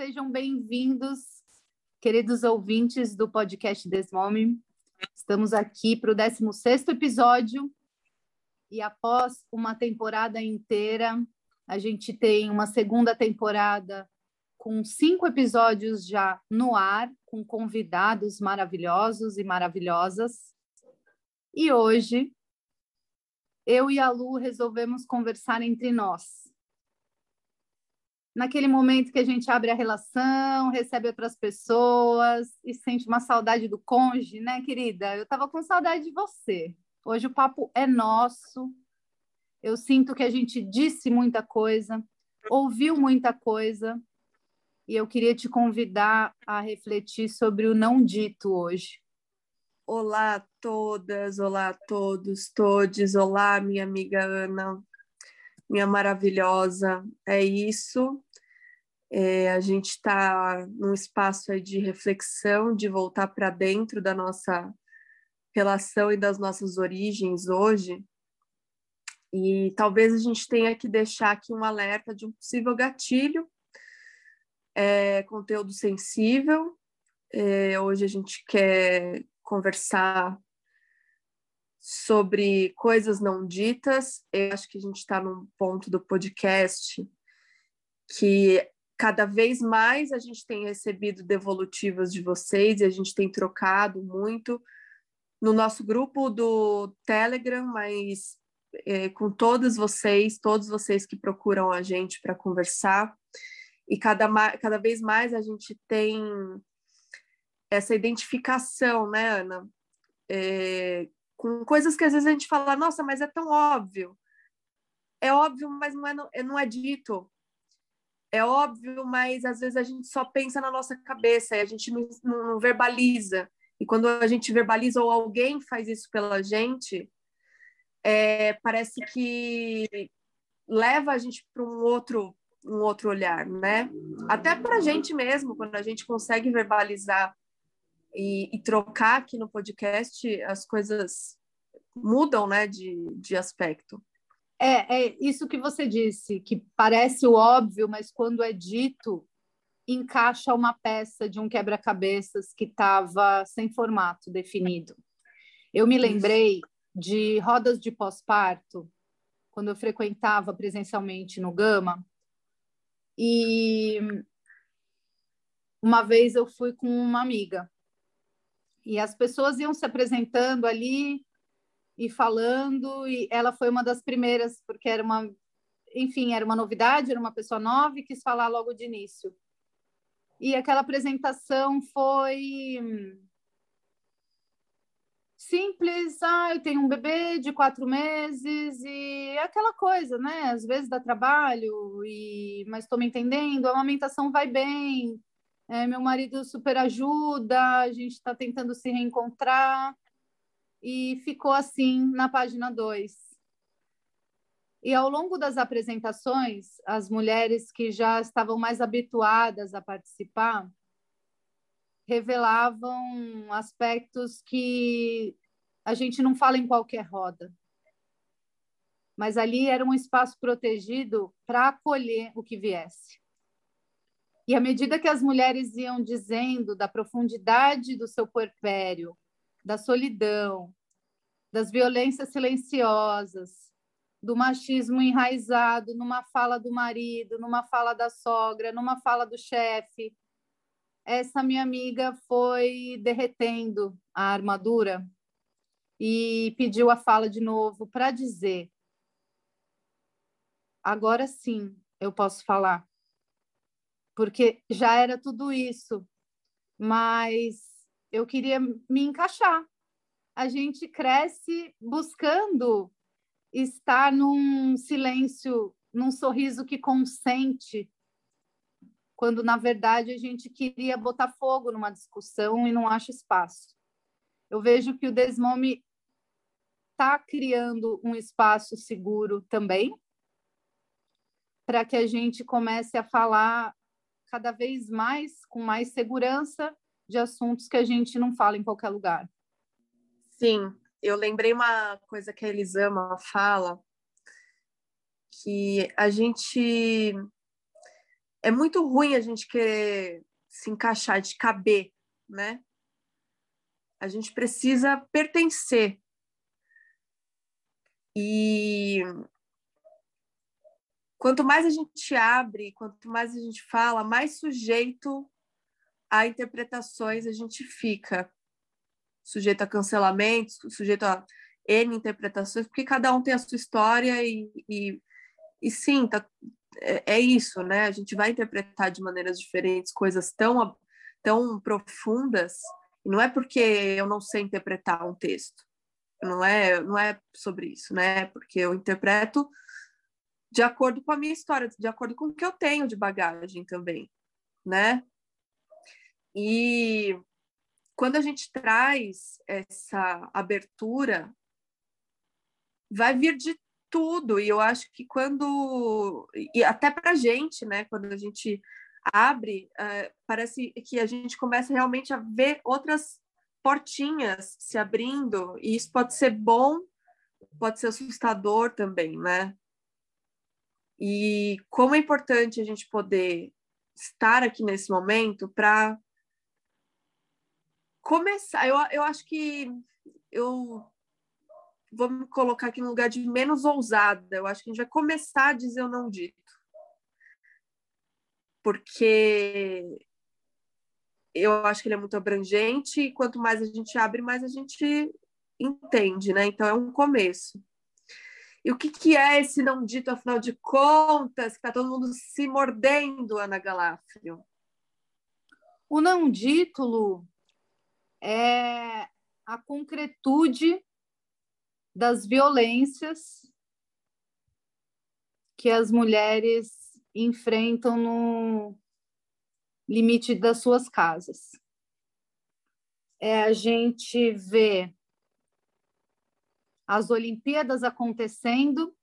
sejam bem-vindos, queridos ouvintes do podcast Desmome. Estamos aqui para o 16 episódio e após uma temporada inteira, a gente tem uma segunda temporada com cinco episódios já no ar, com convidados maravilhosos e maravilhosas. E hoje, eu e a Lu resolvemos conversar entre nós. Naquele momento que a gente abre a relação, recebe outras pessoas e sente uma saudade do cônjuge, né, querida? Eu estava com saudade de você. Hoje o papo é nosso. Eu sinto que a gente disse muita coisa, ouviu muita coisa, e eu queria te convidar a refletir sobre o não dito hoje. Olá a todas, olá a todos, todes, olá minha amiga Ana, minha maravilhosa. É isso. É, a gente está num espaço de reflexão, de voltar para dentro da nossa relação e das nossas origens hoje. E talvez a gente tenha que deixar aqui um alerta de um possível gatilho, é, conteúdo sensível. É, hoje a gente quer conversar sobre coisas não ditas. Eu acho que a gente está num ponto do podcast que cada vez mais a gente tem recebido devolutivas de vocês e a gente tem trocado muito no nosso grupo do Telegram, mas é, com todos vocês, todos vocês que procuram a gente para conversar. E cada, cada vez mais a gente tem essa identificação, né, Ana? É, com coisas que às vezes a gente fala, nossa, mas é tão óbvio. É óbvio, mas não é, não é dito. É óbvio, mas às vezes a gente só pensa na nossa cabeça e a gente não, não verbaliza. E quando a gente verbaliza ou alguém faz isso pela gente, é, parece que leva a gente para um outro um outro olhar, né? Até para a gente mesmo, quando a gente consegue verbalizar e, e, trocar aqui no podcast, as coisas mudam, né, de, de aspecto. É, é isso que você disse, que parece o óbvio, mas quando é dito, encaixa uma peça de um quebra-cabeças que estava sem formato definido. Eu me lembrei de rodas de pós-parto, quando eu frequentava presencialmente no Gama, e uma vez eu fui com uma amiga, e as pessoas iam se apresentando ali e falando, e ela foi uma das primeiras, porque era uma, enfim, era uma novidade, era uma pessoa nova e quis falar logo de início. E aquela apresentação foi simples. Ah, eu tenho um bebê de quatro meses e é aquela coisa, né? Às vezes dá trabalho, e mas estou me entendendo. A amamentação vai bem. É, meu marido super ajuda. A gente está tentando se reencontrar. E ficou assim na página 2. E ao longo das apresentações, as mulheres que já estavam mais habituadas a participar revelavam aspectos que a gente não fala em qualquer roda. Mas ali era um espaço protegido para acolher o que viesse. E à medida que as mulheres iam dizendo da profundidade do seu puerpério, da solidão, das violências silenciosas, do machismo enraizado numa fala do marido, numa fala da sogra, numa fala do chefe. Essa minha amiga foi derretendo a armadura e pediu a fala de novo para dizer: agora sim eu posso falar, porque já era tudo isso, mas eu queria me encaixar. A gente cresce buscando estar num silêncio, num sorriso que consente quando na verdade a gente queria botar fogo numa discussão e não acha espaço. Eu vejo que o Desmome está criando um espaço seguro também, para que a gente comece a falar cada vez mais, com mais segurança, de assuntos que a gente não fala em qualquer lugar. Sim, eu lembrei uma coisa que a Elisama fala, que a gente é muito ruim a gente querer se encaixar, de caber, né? A gente precisa pertencer. E quanto mais a gente abre, quanto mais a gente fala, mais sujeito a interpretações a gente fica. Sujeito a cancelamentos, sujeito a N interpretações, porque cada um tem a sua história e, e, e sim, tá, é, é, isso, né? A gente vai interpretar de maneiras diferentes coisas tão, tão profundas, e não é porque eu não sei interpretar um texto, não é, não é sobre isso, né? Porque eu interpreto de acordo com a minha história, de acordo com o que eu tenho de bagagem também, né? E quando a gente traz essa abertura, vai vir de tudo. E eu acho que quando. E até para a gente, né? Quando a gente abre, uh, parece que a gente começa realmente a ver outras portinhas se abrindo. E isso pode ser bom, pode ser assustador também, né? E como é importante a gente poder estar aqui nesse momento para começar. Eu, eu acho que eu vou me colocar aqui no lugar de menos ousada. Eu acho que a gente vai começar a dizer o não dito. Porque eu acho que ele é muito abrangente e quanto mais a gente abre, mais a gente entende, né? Então é um começo. E o que, que é esse não dito, afinal de contas, que está todo mundo se mordendo, Ana Galafrio? O não dito, Lu, é a concretude das violências que as mulheres enfrentam no limite das suas casas. É a gente ver as Olimpíadas acontecendo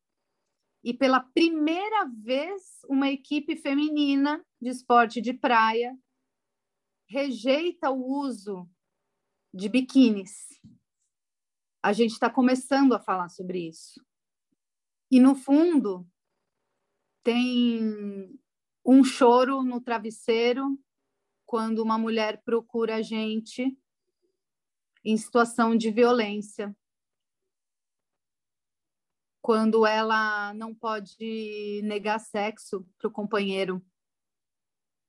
e pela primeira vez uma equipe feminina de esporte de praia rejeita o uso de biquínis a gente está começando a falar sobre isso. E, no fundo, tem um choro no travesseiro quando uma mulher procura a gente em situação de violência. Quando ela não pode negar sexo para o companheiro,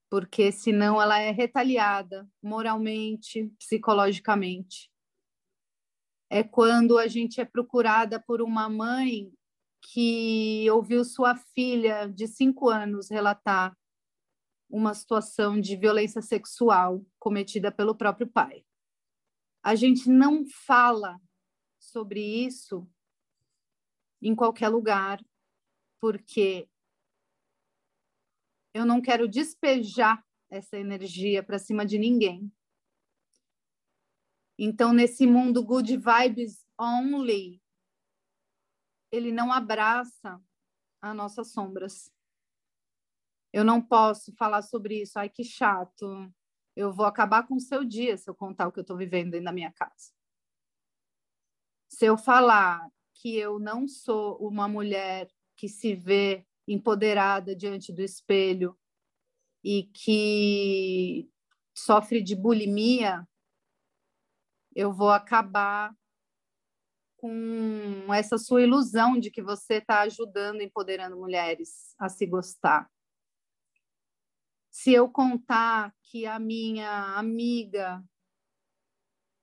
porque senão ela é retaliada moralmente, psicologicamente é quando a gente é procurada por uma mãe que ouviu sua filha de cinco anos relatar uma situação de violência sexual cometida pelo próprio pai. A gente não fala sobre isso em qualquer lugar, porque eu não quero despejar essa energia para cima de ninguém. Então, nesse mundo good vibes only, ele não abraça as nossas sombras. Eu não posso falar sobre isso. Ai, que chato. Eu vou acabar com o seu dia se eu contar o que eu estou vivendo dentro da minha casa. Se eu falar que eu não sou uma mulher que se vê empoderada diante do espelho e que sofre de bulimia, eu vou acabar com essa sua ilusão de que você está ajudando, empoderando mulheres a se gostar. Se eu contar que a minha amiga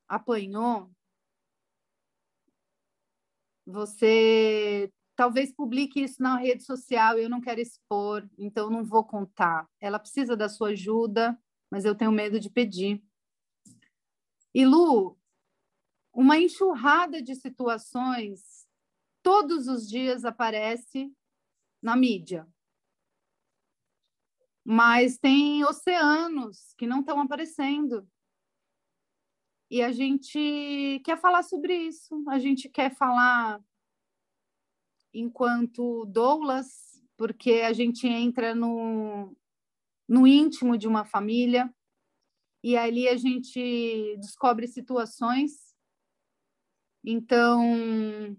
apanhou, você talvez publique isso na rede social, eu não quero expor, então não vou contar. Ela precisa da sua ajuda, mas eu tenho medo de pedir. E Lu, uma enxurrada de situações todos os dias aparece na mídia. mas tem oceanos que não estão aparecendo. E a gente quer falar sobre isso, a gente quer falar enquanto doulas, porque a gente entra no, no íntimo de uma família e ali a gente descobre situações. Então,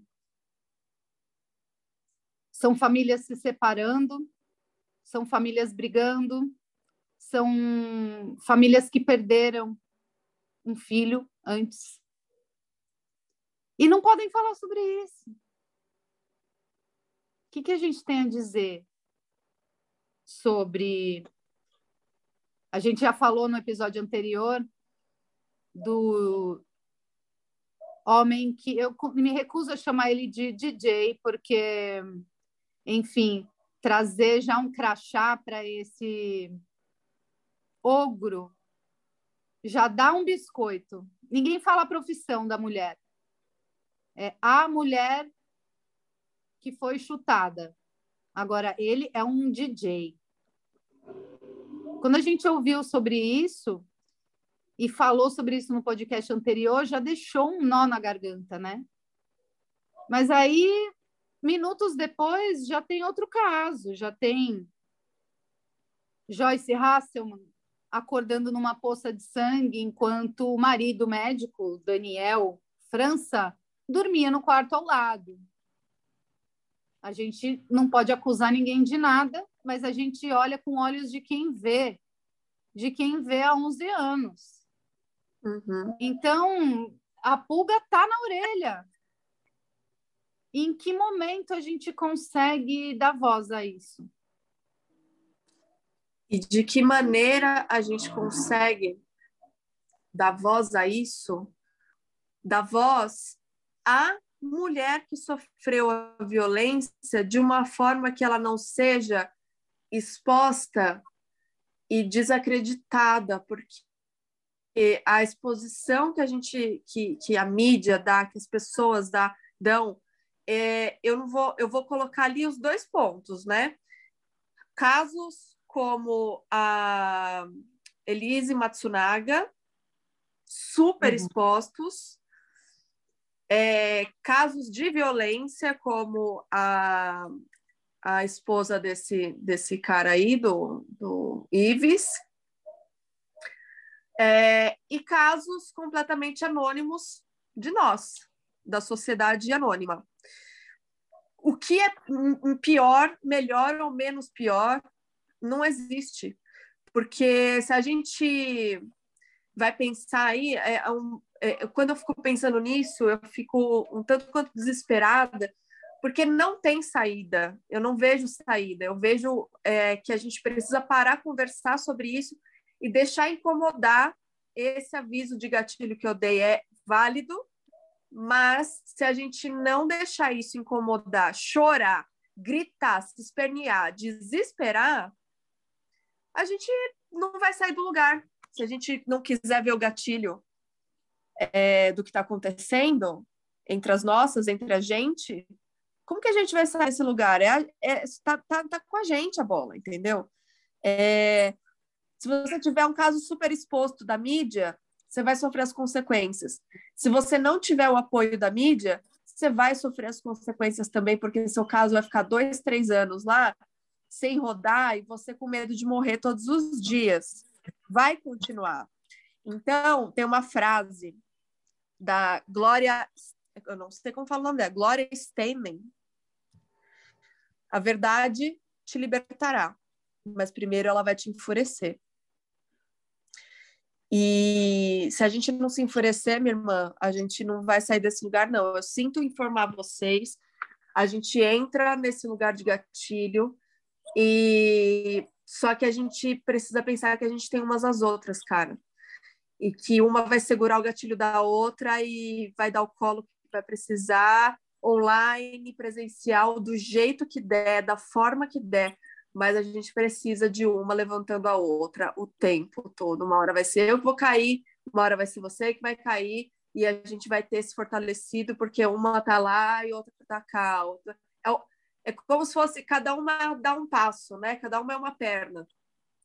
são famílias se separando, são famílias brigando, são famílias que perderam um filho antes. E não podem falar sobre isso. O que, que a gente tem a dizer sobre. A gente já falou no episódio anterior do homem que eu me recuso a chamar ele de DJ, porque, enfim, trazer já um crachá para esse ogro já dá um biscoito. Ninguém fala a profissão da mulher. É a mulher que foi chutada. Agora, ele é um DJ. Quando a gente ouviu sobre isso e falou sobre isso no podcast anterior, já deixou um nó na garganta, né? Mas aí, minutos depois, já tem outro caso, já tem Joyce Hasselman acordando numa poça de sangue enquanto o marido médico, Daniel França, dormia no quarto ao lado. A gente não pode acusar ninguém de nada, mas a gente olha com olhos de quem vê, de quem vê há 11 anos. Uhum. Então, a pulga está na orelha. Em que momento a gente consegue dar voz a isso? E de que maneira a gente consegue dar voz a isso, dar voz à mulher que sofreu a violência de uma forma que ela não seja exposta e desacreditada, porque a exposição que a gente, que, que a mídia dá, que as pessoas dá, dão, é, eu não vou, eu vou colocar ali os dois pontos, né? Casos como a Elise Matsunaga, super uhum. expostos, é, casos de violência, como a, a esposa desse, desse cara aí, do, do Ives, é, e casos completamente anônimos de nós, da sociedade anônima. O que é pior, melhor ou menos pior, não existe. Porque se a gente vai pensar aí, é, é um, é, quando eu fico pensando nisso, eu fico um tanto quanto desesperada, porque não tem saída. Eu não vejo saída. Eu vejo é, que a gente precisa parar, conversar sobre isso e deixar incomodar. Esse aviso de gatilho que eu dei é válido, mas se a gente não deixar isso incomodar, chorar, gritar, se espernear, desesperar, a gente não vai sair do lugar. Se a gente não quiser ver o gatilho é, do que está acontecendo entre as nossas, entre a gente, como que a gente vai sair desse lugar? É, é, tá, tá, tá com a gente a bola, entendeu? É, se você tiver um caso super exposto da mídia, você vai sofrer as consequências. Se você não tiver o apoio da mídia, você vai sofrer as consequências também, porque seu caso vai ficar dois, três anos lá sem rodar e você com medo de morrer todos os dias. Vai continuar. Então, tem uma frase da Glória, eu não sei como fala o nome dela, Glória Steinem. A verdade te libertará, mas primeiro ela vai te enfurecer. E se a gente não se enfurecer, minha irmã, a gente não vai sair desse lugar, não. Eu sinto informar vocês. A gente entra nesse lugar de gatilho, e só que a gente precisa pensar que a gente tem umas às outras, cara. E que uma vai segurar o gatilho da outra e vai dar o colo que vai precisar, online, presencial, do jeito que der, da forma que der. Mas a gente precisa de uma levantando a outra o tempo todo. Uma hora vai ser eu que vou cair, uma hora vai ser você que vai cair, e a gente vai ter se fortalecido porque uma tá lá e outra tá cá. Outra... É, como se fosse cada uma dá um passo, né? Cada uma é uma perna.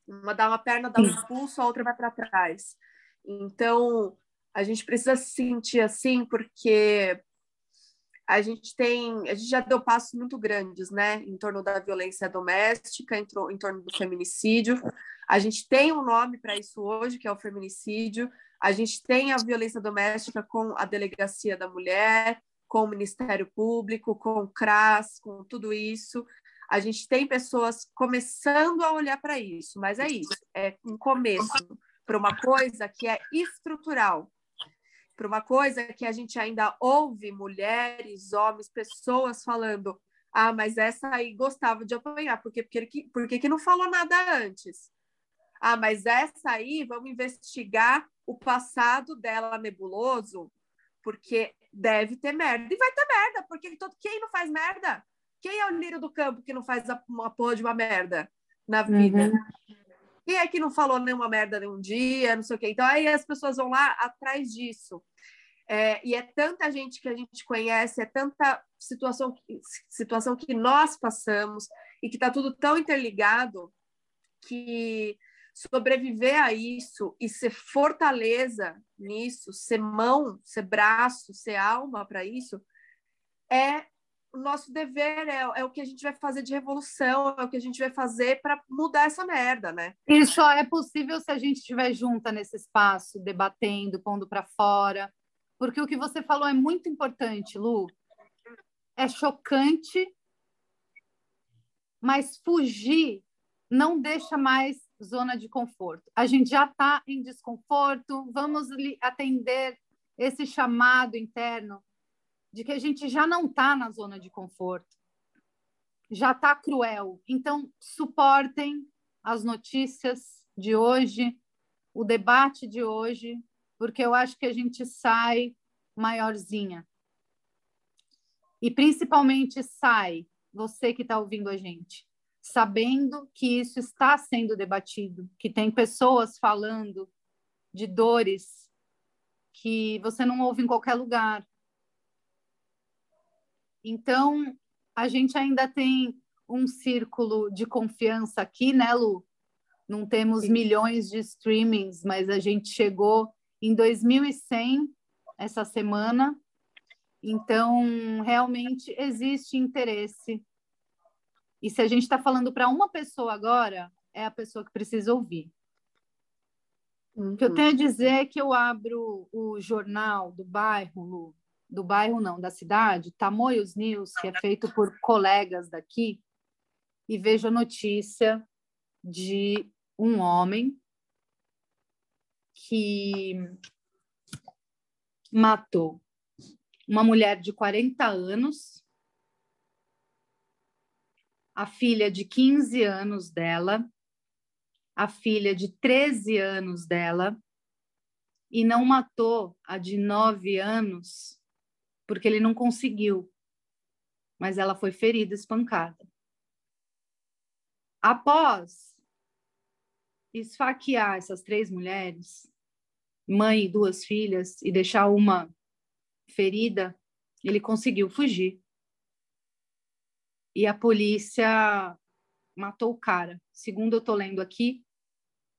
Uma dá uma perna, dá um pulso, a outra vai para trás. Então, a gente precisa se sentir assim, porque a gente tem, a gente já deu passos muito grandes, né, em torno da violência doméstica, em, em torno do feminicídio. A gente tem um nome para isso hoje, que é o feminicídio. A gente tem a violência doméstica com a delegacia da mulher, com o Ministério Público, com o CRAS, com tudo isso. A gente tem pessoas começando a olhar para isso, mas é isso, é um começo para uma coisa que é estrutural, para uma coisa que a gente ainda ouve mulheres, homens, pessoas falando: ah, mas essa aí gostava de apanhar? Porque, por que, que não falou nada antes? Ah, mas essa aí, vamos investigar o passado dela nebuloso, porque deve ter merda. E vai ter merda, porque todo, quem não faz merda? Quem é o lírio do campo que não faz uma porra de uma merda na vida? Uhum. Quem é que não falou nenhuma merda nenhum dia, não sei o quê? Então aí as pessoas vão lá atrás disso. É, e é tanta gente que a gente conhece, é tanta situação, situação que nós passamos e que está tudo tão interligado que sobreviver a isso e ser fortaleza nisso, ser mão, ser braço, ser alma para isso, é o nosso dever, é, é, o que a gente vai fazer de revolução, é o que a gente vai fazer para mudar essa merda, né? E só é possível se a gente estiver junta nesse espaço, debatendo, pondo para fora. Porque o que você falou é muito importante, Lu. É chocante, mas fugir não deixa mais zona de conforto. A gente já está em desconforto, vamos atender esse chamado interno de que a gente já não está na zona de conforto, já está cruel. Então, suportem as notícias de hoje, o debate de hoje, porque eu acho que a gente sai maiorzinha. E principalmente sai, você que está ouvindo a gente, sabendo que isso está sendo debatido, que tem pessoas falando de dores que você não ouve em qualquer lugar. Então, a gente ainda tem um círculo de confiança aqui, né, Lu? Não temos Sim. milhões de streamings, mas a gente chegou em 2100 essa semana. Então, realmente existe interesse e se a gente está falando para uma pessoa agora, é a pessoa que precisa ouvir. Uhum. O que eu tenho a dizer é que eu abro o jornal do bairro, Lu, do bairro não, da cidade, Tamoios News, que é feito por colegas daqui, e vejo a notícia de um homem que matou uma mulher de 40 anos a filha de 15 anos dela, a filha de 13 anos dela, e não matou a de 9 anos, porque ele não conseguiu, mas ela foi ferida, espancada. Após esfaquear essas três mulheres, mãe e duas filhas, e deixar uma ferida, ele conseguiu fugir e a polícia matou o cara. Segundo eu estou lendo aqui,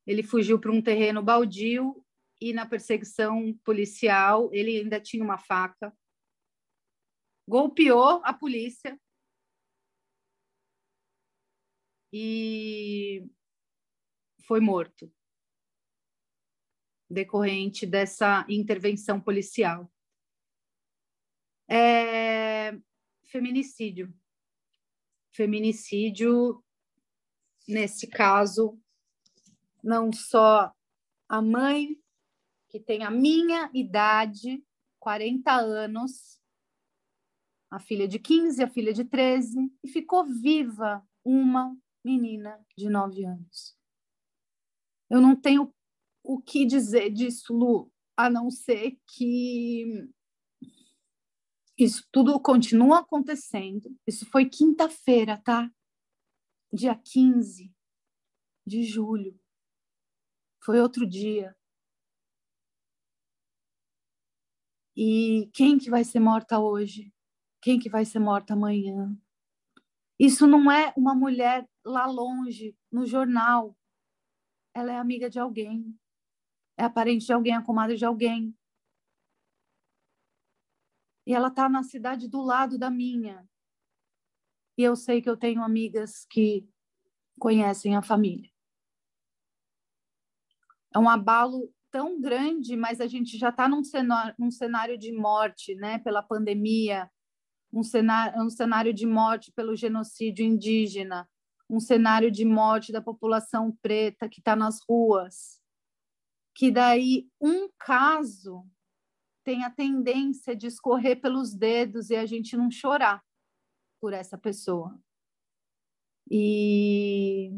ele fugiu para um terreno baldio e na perseguição policial ele ainda tinha uma faca. Golpeou a polícia e foi morto decorrente dessa intervenção policial. É feminicídio feminicídio, nesse caso, não só a mãe, que tem a minha idade, 40 anos, a filha de 15, a filha de 13, e ficou viva uma menina de 9 anos. Eu não tenho o que dizer disso, Lu, a não ser que isso tudo continua acontecendo. Isso foi quinta-feira, tá? Dia 15 de julho. Foi outro dia. E quem que vai ser morta hoje? Quem que vai ser morta amanhã? Isso não é uma mulher lá longe, no jornal. ela é amiga de alguém, é a parente de alguém, a comadre de alguém. E ela está na cidade do lado da minha. E eu sei que eu tenho amigas que conhecem a família. É um abalo tão grande, mas a gente já está num cenário, num cenário de morte, né, pela pandemia, um cenário, um cenário de morte pelo genocídio indígena, um cenário de morte da população preta que está nas ruas, que daí um caso tem a tendência de escorrer pelos dedos e a gente não chorar por essa pessoa. E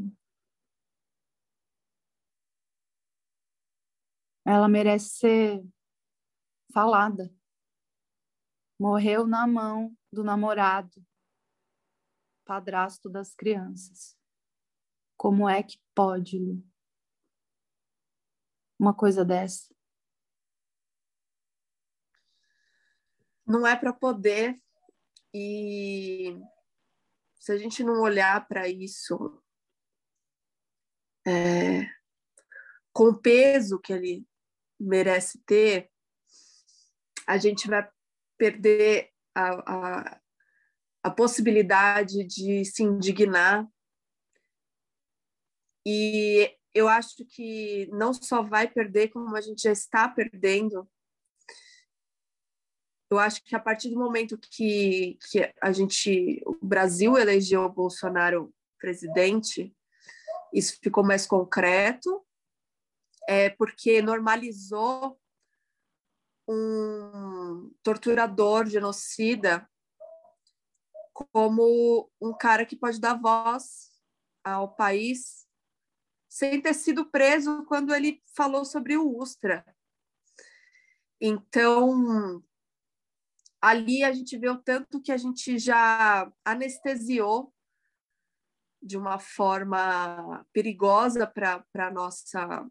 ela merece ser falada. Morreu na mão do namorado, padrasto das crianças. Como é que pode, Lu? Uma coisa dessa? Não é para poder e se a gente não olhar para isso é, com o peso que ele merece ter, a gente vai perder a, a, a possibilidade de se indignar. E eu acho que não só vai perder, como a gente já está perdendo. Eu acho que a partir do momento que, que a gente, o Brasil elegeu o Bolsonaro presidente, isso ficou mais concreto, é porque normalizou um torturador, genocida, como um cara que pode dar voz ao país sem ter sido preso quando ele falou sobre o Ustra. Então, ali a gente vê o tanto que a gente já anestesiou de uma forma perigosa para a nossa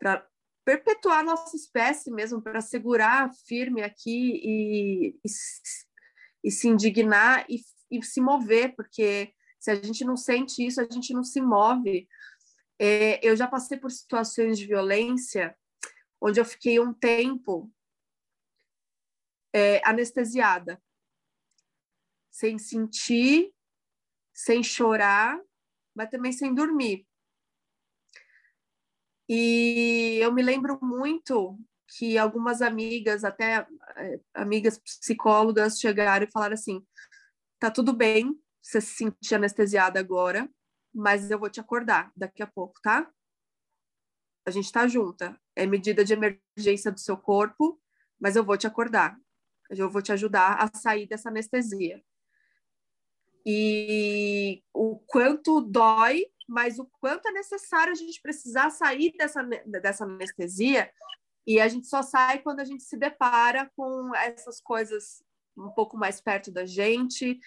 para perpetuar a nossa espécie mesmo, para segurar firme aqui e, e, e se indignar e, e, se mover, porque se a gente não sente isso, a gente não se move. É, eu já passei por situações de violência onde eu fiquei um tempo é, anestesiada, sem sentir, sem chorar, mas também sem dormir. E eu me lembro muito que algumas amigas, até é, amigas psicólogas, chegaram e falaram assim: tá tudo bem você se sentir anestesiada agora, mas eu vou te acordar daqui a pouco, tá? A gente tá junta. É medida de emergência do seu corpo, mas eu vou te acordar. Eu vou te ajudar a sair dessa anestesia. E o quanto dói mas o quanto é necessário a gente precisar sair dessa, dessa anestesia e a gente só sai quando a gente se depara com essas coisas um pouco mais perto da gente,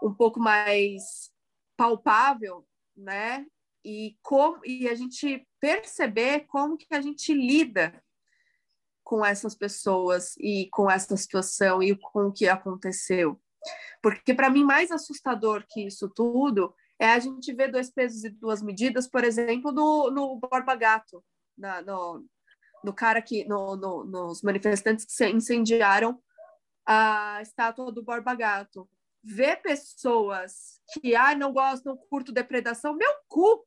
um pouco mais palpável, né? E como e a gente perceber como que a gente lida com essas pessoas e com essa situação e com o que aconteceu. Porque para mim mais assustador que isso tudo é a gente ver dois pesos e duas medidas, por exemplo, no, no Borba Gato, na, no, no cara que, no, no, nos manifestantes que incendiaram a estátua do Borba Gato. Ver pessoas que, ah, não gosto, não curto depredação, meu cu,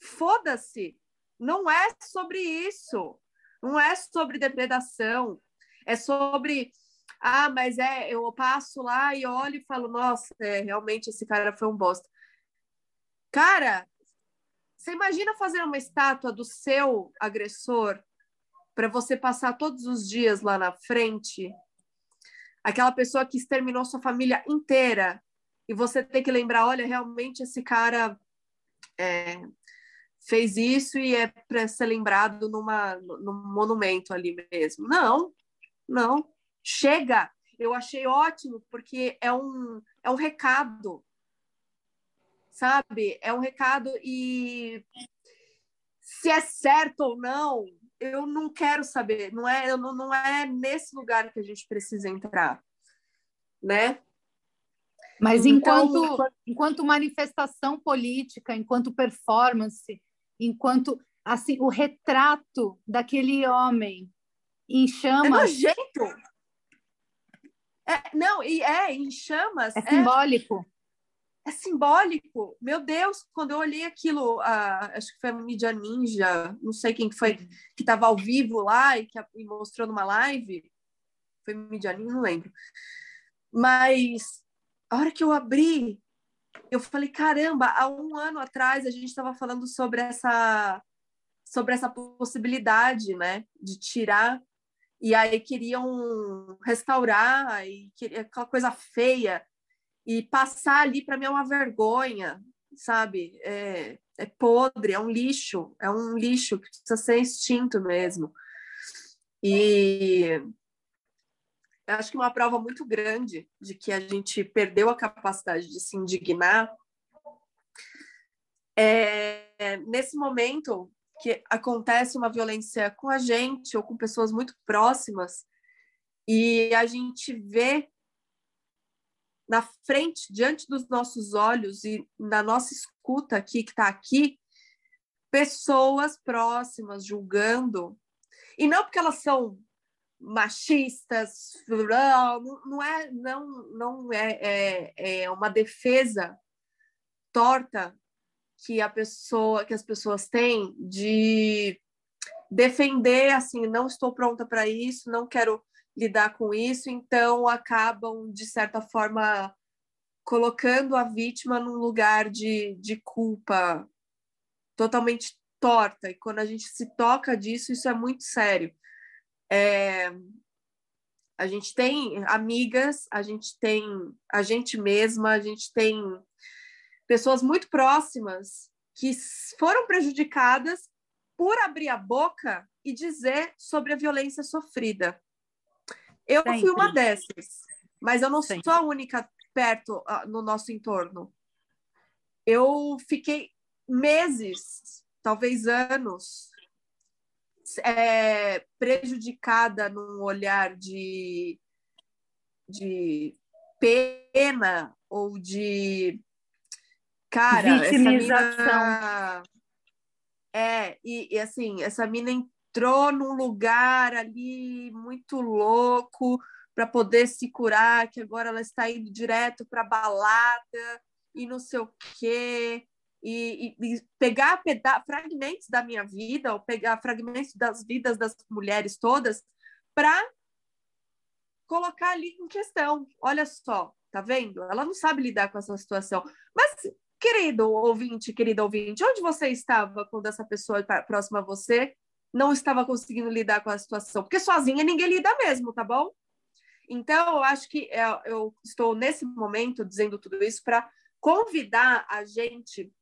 foda-se, não é sobre isso, não é sobre depredação, é sobre ah, mas é, eu passo lá e olho e falo, nossa, é, realmente esse cara foi um bosta. Cara, você imagina fazer uma estátua do seu agressor para você passar todos os dias lá na frente? Aquela pessoa que exterminou sua família inteira e você tem que lembrar: olha, realmente esse cara é, fez isso e é para ser lembrado numa, num monumento ali mesmo. Não, não. Chega! Eu achei ótimo, porque é um, é um recado sabe? É um recado e se é certo ou não, eu não quero saber. Não é, não, não é nesse lugar que a gente precisa entrar, né? Mas então, enquanto, enquanto manifestação política, enquanto performance, enquanto assim o retrato daquele homem em chamas. É nojento. É, não, e é em chamas. É, é simbólico. É, simbólico. Meu Deus, quando eu olhei aquilo, a, acho que foi a mídia ninja, não sei quem foi que estava ao vivo lá e que e mostrou numa live. Foi mídia ninja, não lembro. Mas a hora que eu abri, eu falei, caramba, há um ano atrás a gente estava falando sobre essa sobre essa possibilidade, né, de tirar e aí queriam restaurar e queria aquela coisa feia e passar ali para mim é uma vergonha, sabe? É, é podre, é um lixo, é um lixo que precisa ser extinto mesmo. E acho que uma prova muito grande de que a gente perdeu a capacidade de se indignar é nesse momento que acontece uma violência com a gente ou com pessoas muito próximas e a gente vê na frente, diante dos nossos olhos e na nossa escuta aqui, que está aqui, pessoas próximas julgando. E não porque elas são machistas, não é, não, não é, é, é uma defesa torta que a pessoa, que as pessoas têm de defender assim, não estou pronta para isso, não quero lidar com isso, então acabam de certa forma colocando a vítima num lugar de, de culpa totalmente torta. E quando a gente se toca disso, isso é muito sério. É, a gente tem amigas, a gente tem a gente mesma, a gente tem pessoas muito próximas que foram prejudicadas por abrir a boca e dizer sobre a violência sofrida. Eu Sempre. fui uma dessas, mas eu não Sempre. sou a única perto uh, no nosso entorno. Eu fiquei meses, talvez anos, é, prejudicada num olhar de, de pena ou de Cara, Vitimização. Mina... É, e, e, assim, essa mina entrou num lugar ali muito louco para poder se curar, que agora ela está indo direto para balada e não sei o quê. E, e, e pegar fragmentos da minha vida, ou pegar fragmentos das vidas das mulheres todas, para colocar ali em questão. Olha só, tá vendo? Ela não sabe lidar com essa situação. Mas Querido ouvinte, querida ouvinte, onde você estava quando essa pessoa próxima a você não estava conseguindo lidar com a situação? Porque sozinha ninguém lida mesmo, tá bom? Então, eu acho que é, eu estou nesse momento dizendo tudo isso para convidar a gente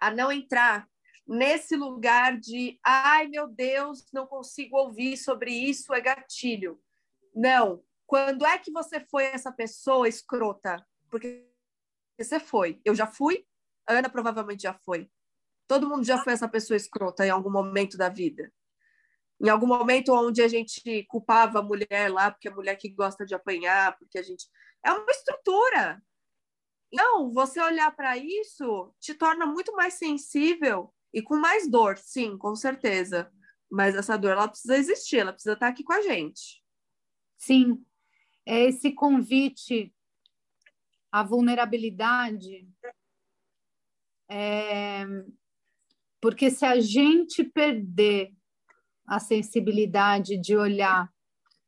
a não entrar nesse lugar de ai meu Deus, não consigo ouvir sobre isso, é gatilho. Não. Quando é que você foi essa pessoa escrota? Porque você foi. Eu já fui, a Ana provavelmente já foi. Todo mundo já foi essa pessoa escrota em algum momento da vida. Em algum momento onde a gente culpava a mulher lá, porque a mulher que gosta de apanhar, porque a gente. É uma estrutura. Não, você olhar para isso te torna muito mais sensível e com mais dor, sim, com certeza. Mas essa dor ela precisa existir, ela precisa estar aqui com a gente. Sim, é esse convite a vulnerabilidade, é, porque se a gente perder a sensibilidade de olhar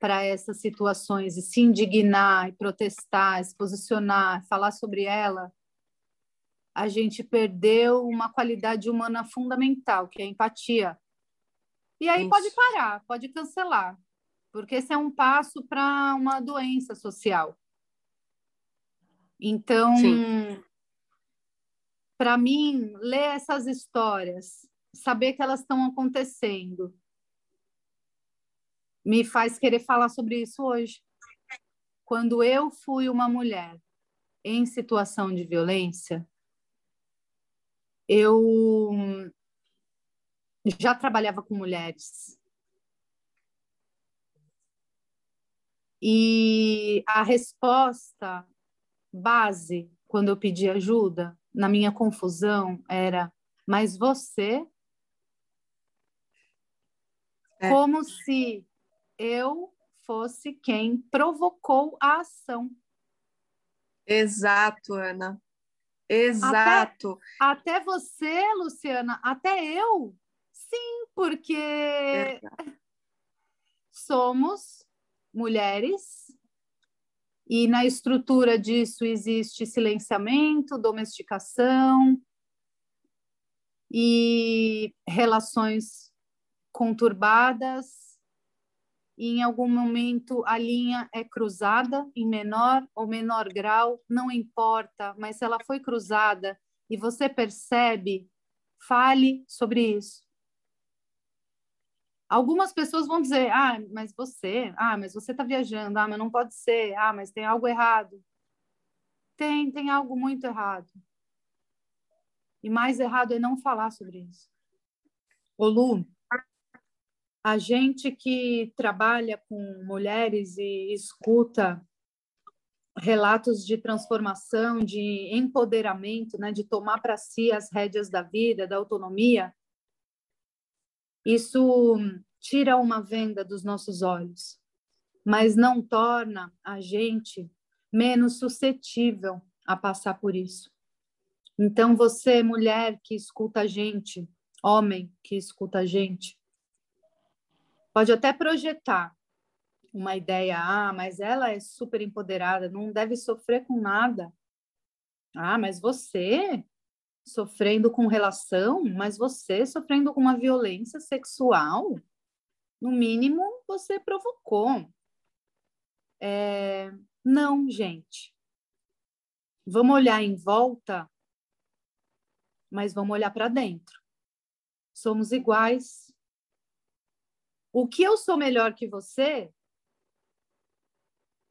para essas situações e se indignar e protestar, se posicionar, falar sobre ela, a gente perdeu uma qualidade humana fundamental, que é a empatia. E aí Isso. pode parar, pode cancelar, porque esse é um passo para uma doença social. Então, para mim, ler essas histórias, saber que elas estão acontecendo, me faz querer falar sobre isso hoje. Quando eu fui uma mulher em situação de violência, eu já trabalhava com mulheres. E a resposta base quando eu pedi ajuda, na minha confusão, era: mas você É. Como se eu fosse quem provocou a ação. Exato, Ana. Exato. Até, até você, Luciana, até eu. Sim, porque somos mulheres e na estrutura disso existe silenciamento, domesticação e relações conturbadas e em algum momento a linha é cruzada em menor ou menor grau, não importa, mas se ela foi cruzada e você percebe, fale sobre isso. Algumas pessoas vão dizer: ah, mas você, ah, mas você está viajando, ah, mas não pode ser, ah, mas tem algo errado. Tem, tem algo muito errado. E mais errado é não falar sobre isso. Ô Lu, a gente que trabalha com mulheres e escuta relatos de transformação, de empoderamento, né, de tomar para si as rédeas da vida, da autonomia, isso tira uma venda dos nossos olhos, mas não torna a gente menos suscetível a passar por isso. Então, você, mulher que escuta a gente, homem que escuta a gente, pode até projetar uma ideia, ah, mas ela é super empoderada, não deve sofrer com nada. Ah, mas você sofrendo com relação, mas você sofrendo com uma violência sexual, no mínimo você provocou. É... Não, gente. Vamos olhar em volta, mas vamos olhar para dentro. Somos iguais, o que eu sou melhor que você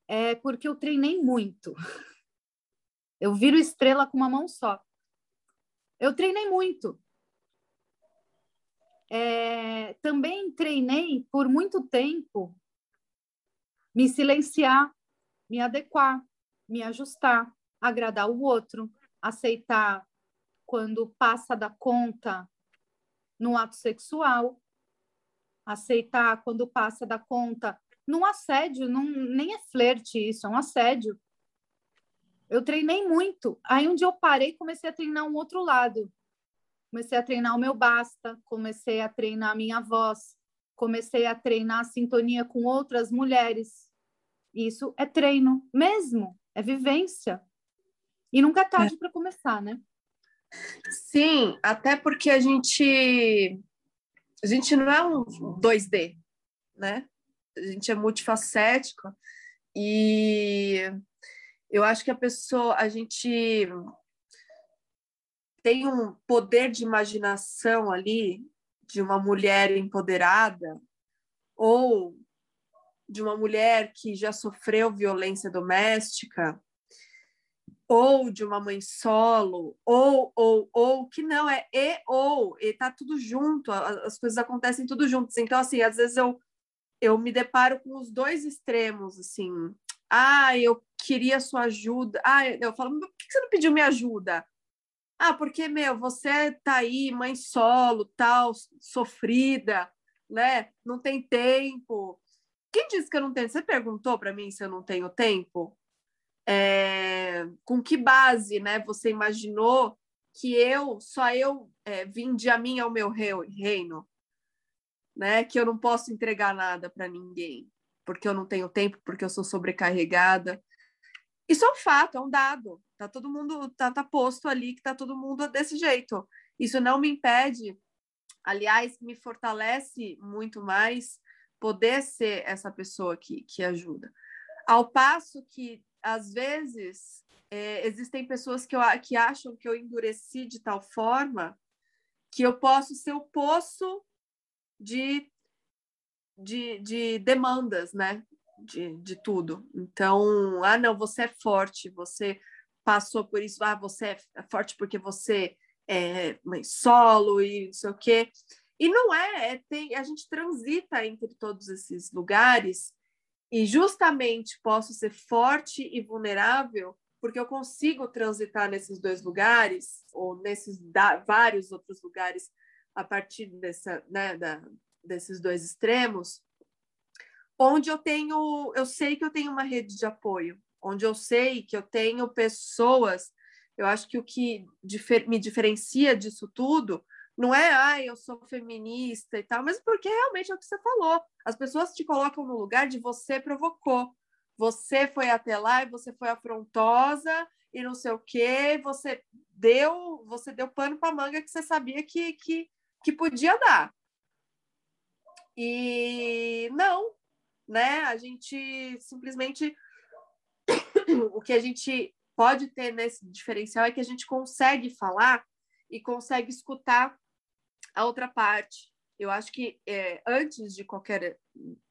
é porque eu treinei muito. Eu viro estrela com uma mão só. Eu treinei muito. É, também treinei por muito tempo me silenciar, me adequar, me ajustar, agradar o outro, aceitar quando passa da conta no ato sexual, aceitar quando passa da conta. Num assédio, num, nem é flerte isso, é um assédio. Eu treinei muito. Aí um dia eu parei comecei a treinar um outro lado. Comecei a treinar o meu basta, comecei a treinar a minha voz, comecei a treinar a sintonia com outras mulheres. Isso é treino mesmo, é vivência. E nunca é tarde é. para começar, né? Sim, até porque a gente a gente não é um 2D, né? A gente é multifacético e eu acho que a pessoa, a gente tem um poder de imaginação ali de uma mulher empoderada ou de uma mulher que já sofreu violência doméstica ou de uma mãe solo, ou, ou, ou, que não, é e ou, e tá tudo junto, as coisas acontecem tudo juntos. Então, assim, às vezes eu, eu me deparo com os dois extremos, assim, ah, eu queria sua ajuda, ah, eu falo, por que você não pediu minha ajuda? Ah, porque, meu, você tá aí, mãe solo, tal, sofrida, né? Não tem tempo. Quem disse que eu não tenho? Você perguntou para mim se eu não tenho tempo? É, com que base né, você imaginou que eu, só eu é, vinde a mim ao meu reino, né? Que eu não posso entregar nada para ninguém, porque eu não tenho tempo, porque eu sou sobrecarregada. Isso é um fato, é um dado. Tá todo mundo tá, tá posto ali que tá todo mundo desse jeito. Isso não me impede, aliás, me fortalece muito mais poder ser essa pessoa que, que ajuda. Ao passo que às vezes, é, existem pessoas que, eu, que acham que eu endureci de tal forma que eu posso ser o poço de, de, de demandas, né? De, de tudo. Então, ah, não, você é forte, você passou por isso, ah, você é forte porque você é mãe solo e não sei o quê. E não é, é tem, a gente transita entre todos esses lugares e justamente posso ser forte e vulnerável porque eu consigo transitar nesses dois lugares ou nesses vários outros lugares a partir dessa né, da, desses dois extremos, onde eu tenho, eu sei que eu tenho uma rede de apoio, onde eu sei que eu tenho pessoas. Eu acho que o que difer me diferencia disso tudo não é, ah, eu sou feminista e tal, mas porque realmente é o que você falou. As pessoas te colocam no lugar de você provocou. Você foi até lá e você foi afrontosa e não sei o quê, você deu, você deu pano para manga que você sabia que, que, que podia dar. E não, né? A gente simplesmente o que a gente pode ter nesse diferencial é que a gente consegue falar e consegue escutar a outra parte. Eu acho que é, antes de qualquer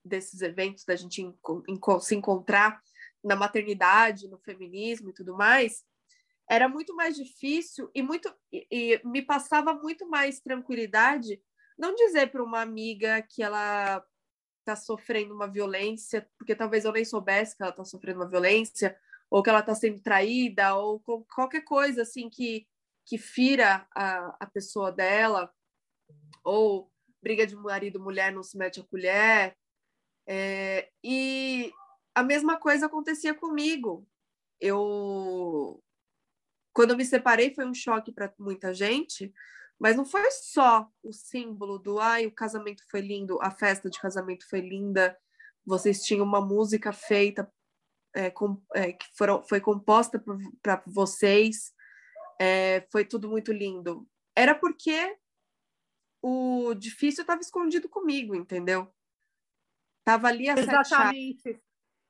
desses eventos da gente se encontrar na maternidade, no feminismo e tudo mais, era muito mais difícil e muito e, e me passava muito mais tranquilidade não dizer para uma amiga que ela está sofrendo uma violência, porque talvez eu nem soubesse que ela está sofrendo uma violência, ou que ela está sendo traída, ou qualquer coisa assim que, que fira a, a pessoa dela, ou briga de marido mulher não se mete a colher. É, e a mesma coisa acontecia comigo. Eu, quando eu me separei, foi um choque para muita gente, mas não foi só o símbolo do ai, o casamento foi lindo, a festa de casamento foi linda, vocês tinham uma música feita é, com, é, que foram, foi composta para vocês, é, foi tudo muito lindo. Era porque o difícil estava escondido comigo, entendeu? Tava ali a Exatamente.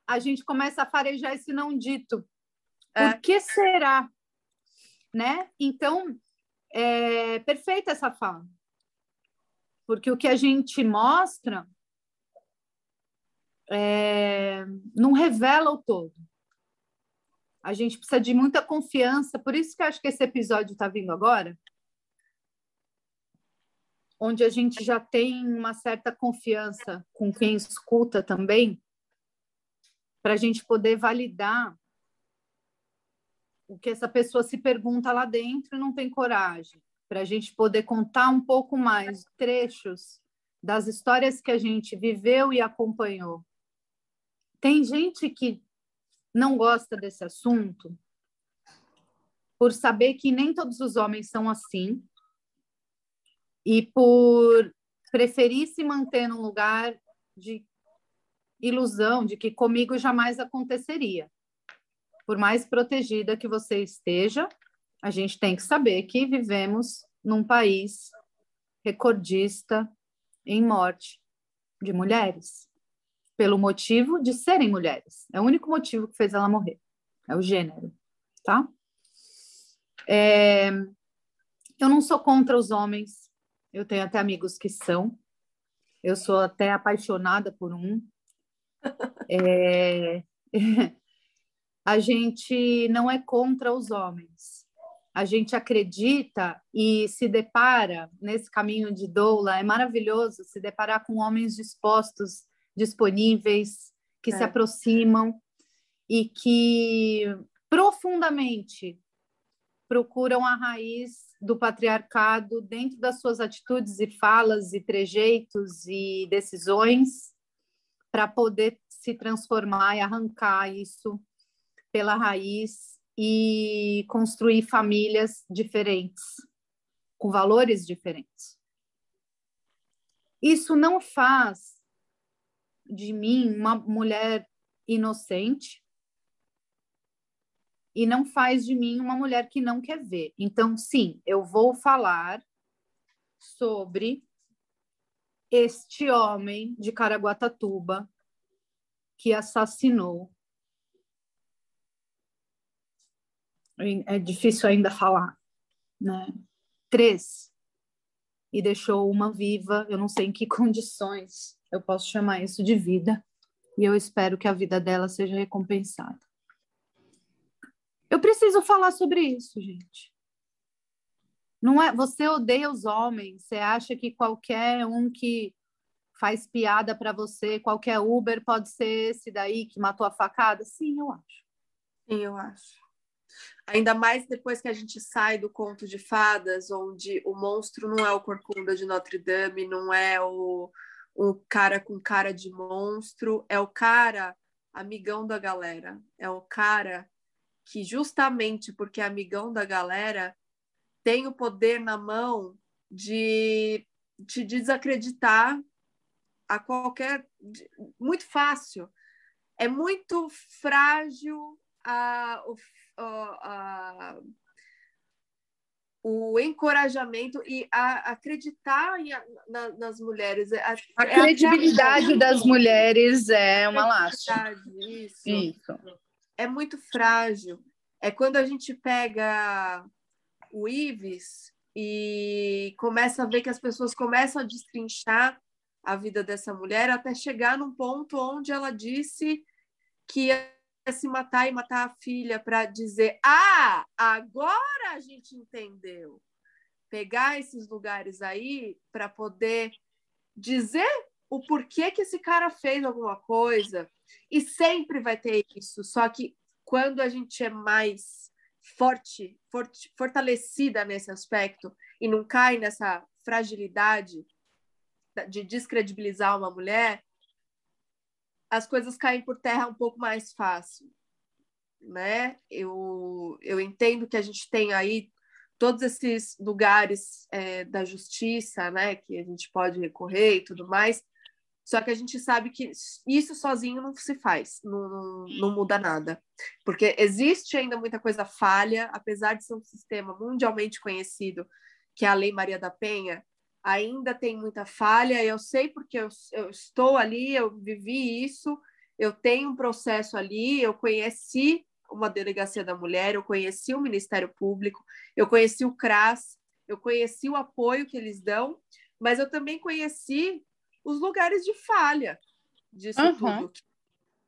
A gente começa a farejar esse não dito. É. Por que será? Né? Então, é perfeita essa fala. Porque o que a gente mostra é, não revela o todo. A gente precisa de muita confiança, por isso que eu acho que esse episódio está vindo agora, onde a gente já tem uma certa confiança com quem escuta também, para a gente poder validar o que essa pessoa se pergunta lá dentro e não tem coragem, para a gente poder contar um pouco mais trechos das histórias que a gente viveu e acompanhou. Tem gente que não gosta desse assunto por saber que nem todos os homens são assim e por preferir se manter num lugar de ilusão de que comigo jamais aconteceria por mais protegida que você esteja, a gente tem que saber que vivemos num país recordista em morte de mulheres, pelo motivo de serem mulheres. É o único motivo que fez ela morrer, é o gênero, tá? É... Eu não sou contra os homens, eu tenho até amigos que são, eu sou até apaixonada por um. É... a gente não é contra os homens. A gente acredita e se depara nesse caminho de doula. É maravilhoso se deparar com homens dispostos, disponíveis, que é. se aproximam e que profundamente procuram a raiz do patriarcado dentro das suas atitudes e falas e trejeitos e decisões para poder se transformar e arrancar isso pela raiz e construir famílias diferentes, com valores diferentes. Isso não faz de mim uma mulher inocente e não faz de mim uma mulher que não quer ver. Então, sim, eu vou falar sobre este homem de Caraguatatuba que assassinou é difícil ainda falar, né? Três. E deixou uma viva, eu não sei em que condições eu posso chamar isso de vida, e eu espero que a vida dela seja recompensada. Eu preciso falar sobre isso, gente. Não é, você odeia os homens, você acha que qualquer um que faz piada para você, qualquer Uber pode ser esse daí que matou a facada? Sim, eu acho. Sim, eu acho. Ainda mais depois que a gente sai do conto de fadas, onde o monstro não é o corcunda de Notre Dame, não é o, o cara com cara de monstro, é o cara amigão da galera, é o cara que justamente porque é amigão da galera tem o poder na mão de te desacreditar a qualquer muito fácil é muito frágil a, a, a o encorajamento e a, acreditar em, na, nas mulheres. A, a é credibilidade das mulheres é uma lástima. Isso. isso. É muito frágil. É quando a gente pega o Ives e começa a ver que as pessoas começam a destrinchar a vida dessa mulher até chegar num ponto onde ela disse que ia se matar e matar a filha para dizer: ah, agora a gente entendeu. Pegar esses lugares aí para poder dizer o porquê que esse cara fez alguma coisa. E sempre vai ter isso, só que quando a gente é mais forte, forte fortalecida nesse aspecto e não cai nessa fragilidade de descredibilizar uma mulher, as coisas caem por terra um pouco mais fácil, né? Eu, eu entendo que a gente tem aí todos esses lugares é, da justiça, né, que a gente pode recorrer e tudo mais, só que a gente sabe que isso sozinho não se faz, não, não, não muda nada, porque existe ainda muita coisa falha, apesar de ser um sistema mundialmente conhecido, que é a Lei Maria da Penha, ainda tem muita falha. Eu sei porque eu, eu, estou ali, eu vivi isso, eu tenho um processo ali, eu conheci uma delegacia da mulher, eu conheci o Ministério Público, eu conheci o CRAS, eu conheci o apoio que eles dão, mas eu também conheci os lugares de falha disso uhum. tudo.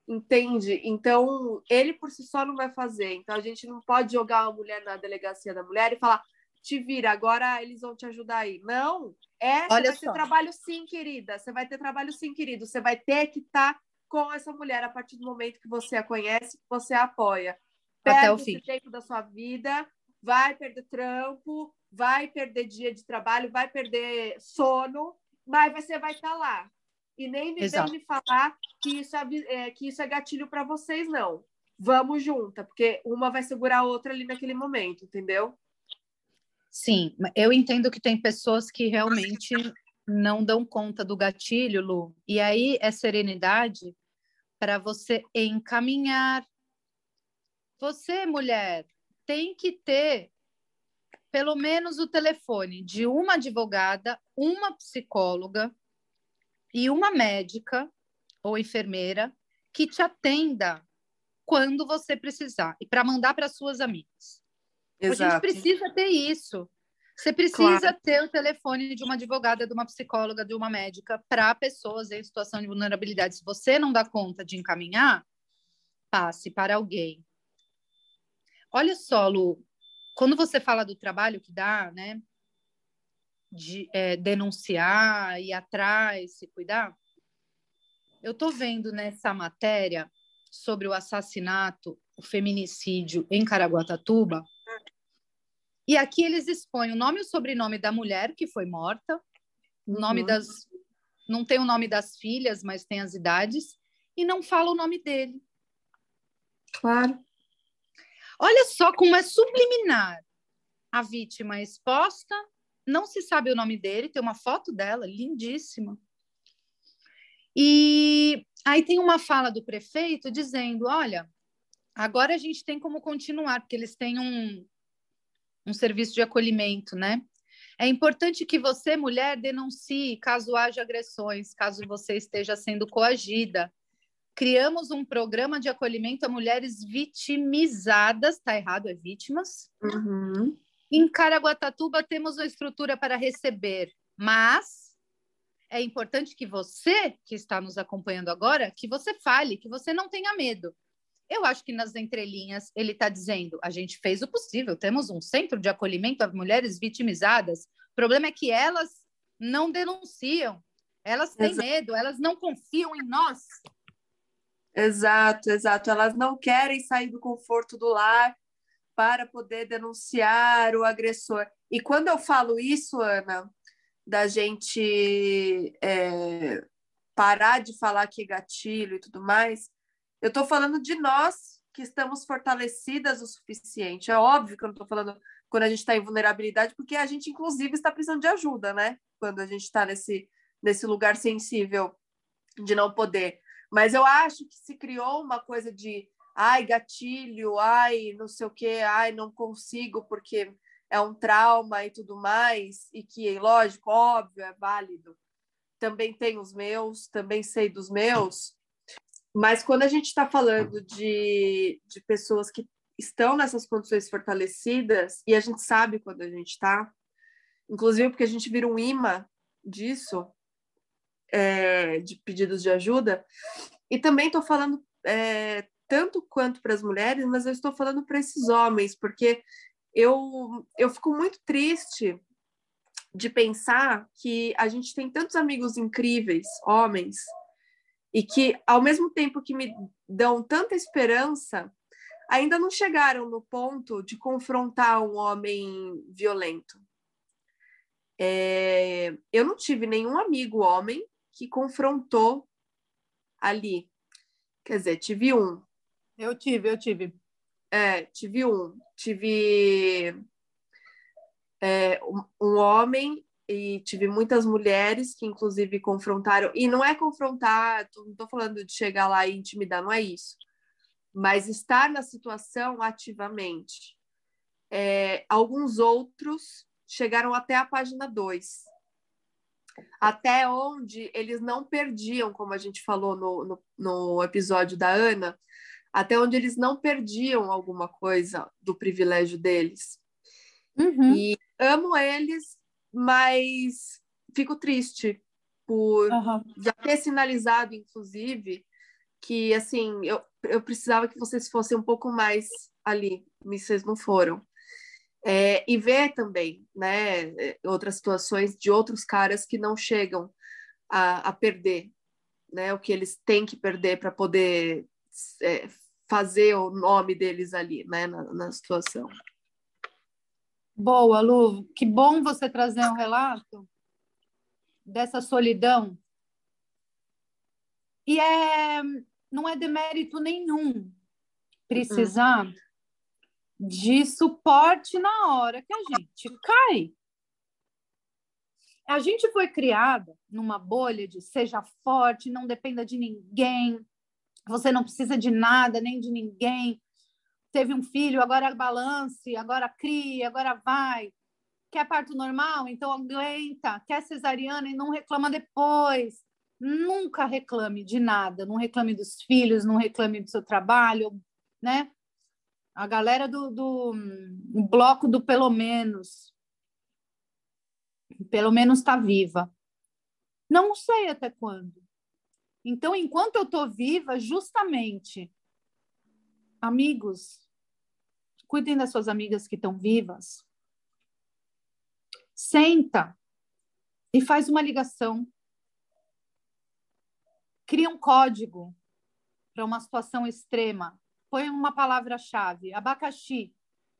Entende? Então, ele por si só não vai fazer. Então, a gente não pode jogar uma mulher na delegacia da mulher e falar: te vira, agora eles vão te ajudar aí. Não, é, Olha vai só. ter trabalho sim, querida. Você vai ter trabalho sim, querido. Você vai ter que estar tá com essa mulher a partir do momento que você a conhece, que você a apoia. Perde Até o fim. tempo da sua vida, vai perder trampo, vai perder dia de trabalho, vai perder sono, mas você vai estar tá lá. E nem me vem me falar que isso é, é que isso é gatilho para vocês, não. Vamos junta, porque uma vai segurar a outra ali naquele momento, entendeu? Sim, eu entendo que tem pessoas que realmente não dão conta do gatilho, Lu. E aí é serenidade para você encaminhar. Você, mulher, tem que ter pelo menos o telefone de uma advogada, uma psicóloga e uma médica ou enfermeira que te atenda quando você precisar e para mandar para suas amigas. Exato. A gente precisa ter isso. Você precisa claro. ter o telefone de uma advogada, de uma psicóloga, de uma médica para pessoas em situação de vulnerabilidade. Se você não dá conta de encaminhar, passe para alguém. Olha só, Lu, quando você fala do trabalho que dá, né, de é, denunciar, ir atrás, se cuidar, eu estou vendo nessa matéria sobre o assassinato, o feminicídio em Caraguatatuba, e aqui eles expõem o nome e o sobrenome da mulher que foi morta, o nome uhum. das. Não tem o nome das filhas, mas tem as idades, e não fala o nome dele. Claro. Olha só como é subliminar. A vítima é exposta, não se sabe o nome dele, tem uma foto dela, lindíssima. E aí tem uma fala do prefeito dizendo: olha, agora a gente tem como continuar, porque eles têm um, um serviço de acolhimento, né? É importante que você, mulher, denuncie caso haja agressões, caso você esteja sendo coagida. Criamos um programa de acolhimento a mulheres vitimizadas, tá errado, é vítimas. Uhum. Em Caraguatatuba temos uma estrutura para receber, mas é importante que você, que está nos acompanhando agora, que você fale, que você não tenha medo. Eu acho que nas entrelinhas ele está dizendo: a gente fez o possível, temos um centro de acolhimento a mulheres vitimizadas. O problema é que elas não denunciam, elas têm exato. medo, elas não confiam em nós. Exato, exato. Elas não querem sair do conforto do lar para poder denunciar o agressor. E quando eu falo isso, Ana, da gente é, parar de falar que é gatilho e tudo mais, eu estou falando de nós que estamos fortalecidas o suficiente. É óbvio que eu não estou falando quando a gente está em vulnerabilidade, porque a gente, inclusive, está precisando de ajuda, né? Quando a gente está nesse, nesse lugar sensível de não poder. Mas eu acho que se criou uma coisa de ai, gatilho, ai, não sei o quê, ai, não consigo porque é um trauma e tudo mais, e que, lógico, óbvio, é válido. Também tem os meus, também sei dos meus, mas quando a gente está falando de, de pessoas que estão nessas condições fortalecidas, e a gente sabe quando a gente está, inclusive porque a gente vira um imã disso, é, de pedidos de ajuda, e também estou falando é, tanto quanto para as mulheres, mas eu estou falando para esses homens, porque eu, eu fico muito triste de pensar que a gente tem tantos amigos incríveis, homens, e que, ao mesmo tempo que me dão tanta esperança, ainda não chegaram no ponto de confrontar um homem violento. É, eu não tive nenhum amigo homem que confrontou ali. Quer dizer, tive um. Eu tive, eu tive. É, tive um. Tive é, um, um homem e tive muitas mulheres que, inclusive, confrontaram. E não é confrontar, não estou falando de chegar lá e intimidar, não é isso. Mas estar na situação ativamente. É, alguns outros chegaram até a página 2. Até onde eles não perdiam, como a gente falou no, no, no episódio da Ana, até onde eles não perdiam alguma coisa do privilégio deles. Uhum. E amo eles mas fico triste por uhum. já ter sinalizado, inclusive, que assim eu, eu precisava que vocês fossem um pouco mais ali, mas vocês não foram. É, e ver também, né, outras situações de outros caras que não chegam a, a perder, né, o que eles têm que perder para poder é, fazer o nome deles ali, né, na, na situação. Boa, Lu. Que bom você trazer um relato dessa solidão. E é, não é demérito nenhum precisar uhum. De suporte na hora que a gente cai. A gente foi criada numa bolha de seja forte, não dependa de ninguém, você não precisa de nada nem de ninguém, teve um filho, agora balance, agora cria, agora vai. Quer parto normal? Então aguenta. Quer cesariana e não reclama depois. Nunca reclame de nada. Não reclame dos filhos, não reclame do seu trabalho, né? A galera do, do bloco do pelo menos. Pelo menos está viva. Não sei até quando. Então, enquanto eu estou viva, justamente, amigos, Cuidem das suas amigas que estão vivas. Senta e faz uma ligação. Cria um código para uma situação extrema. Põe uma palavra-chave, abacaxi.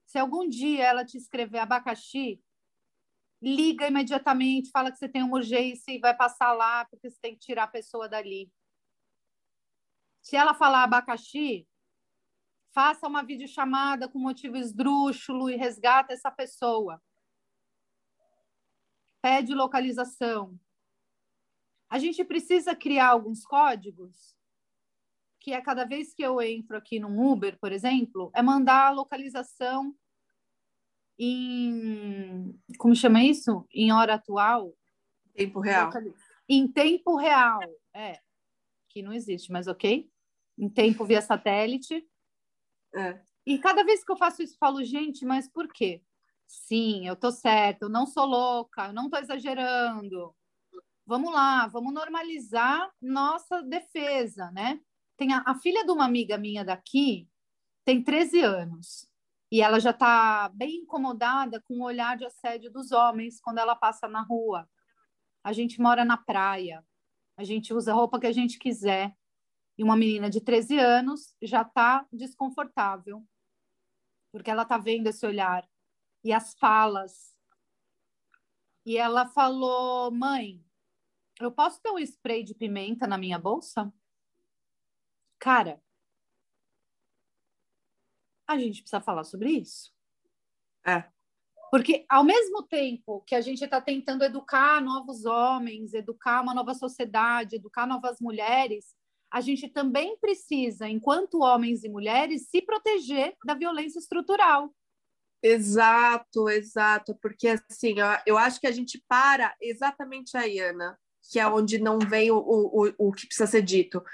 Se algum dia ela te escrever abacaxi, liga imediatamente, fala que você tem uma urgência e vai passar lá porque você tem que tirar a pessoa dali. Se ela falar abacaxi, faça uma videochamada com motivo esdrúxulo e resgata essa pessoa. Pede localização. A gente precisa criar alguns códigos, que é cada vez que eu entro aqui no Uber, por exemplo, é mandar a localização em. Como chama isso? Em hora atual. Tempo real. Em tempo real, é. Que não existe, mas ok. Em tempo via satélite é. E cada vez que eu faço isso, eu falo, gente, mas por quê? Sim, eu tô certa, eu não sou louca, eu não tô exagerando. Vamos lá, vamos normalizar nossa defesa, né? Tem a, a filha de uma amiga minha daqui, tem 13 anos, e ela já está bem incomodada com o olhar de assédio dos homens quando ela passa na rua. A gente mora na praia, a gente usa a roupa que a gente quiser. E uma menina de 13 anos já está desconfortável, porque ela está vendo esse olhar e as falas. E ela falou: mãe, eu posso ter um spray de pimenta na minha bolsa? Cara, a gente precisa falar sobre isso. É. Porque, ao mesmo tempo que a gente está tentando educar novos homens, educar uma nova sociedade, educar novas mulheres, a gente também precisa, enquanto homens e mulheres, se proteger da violência estrutural. Exato, exato, porque assim, eu, eu acho que a gente para exatamente aí, Ana, que é onde não vem o, o, o que precisa ser dito.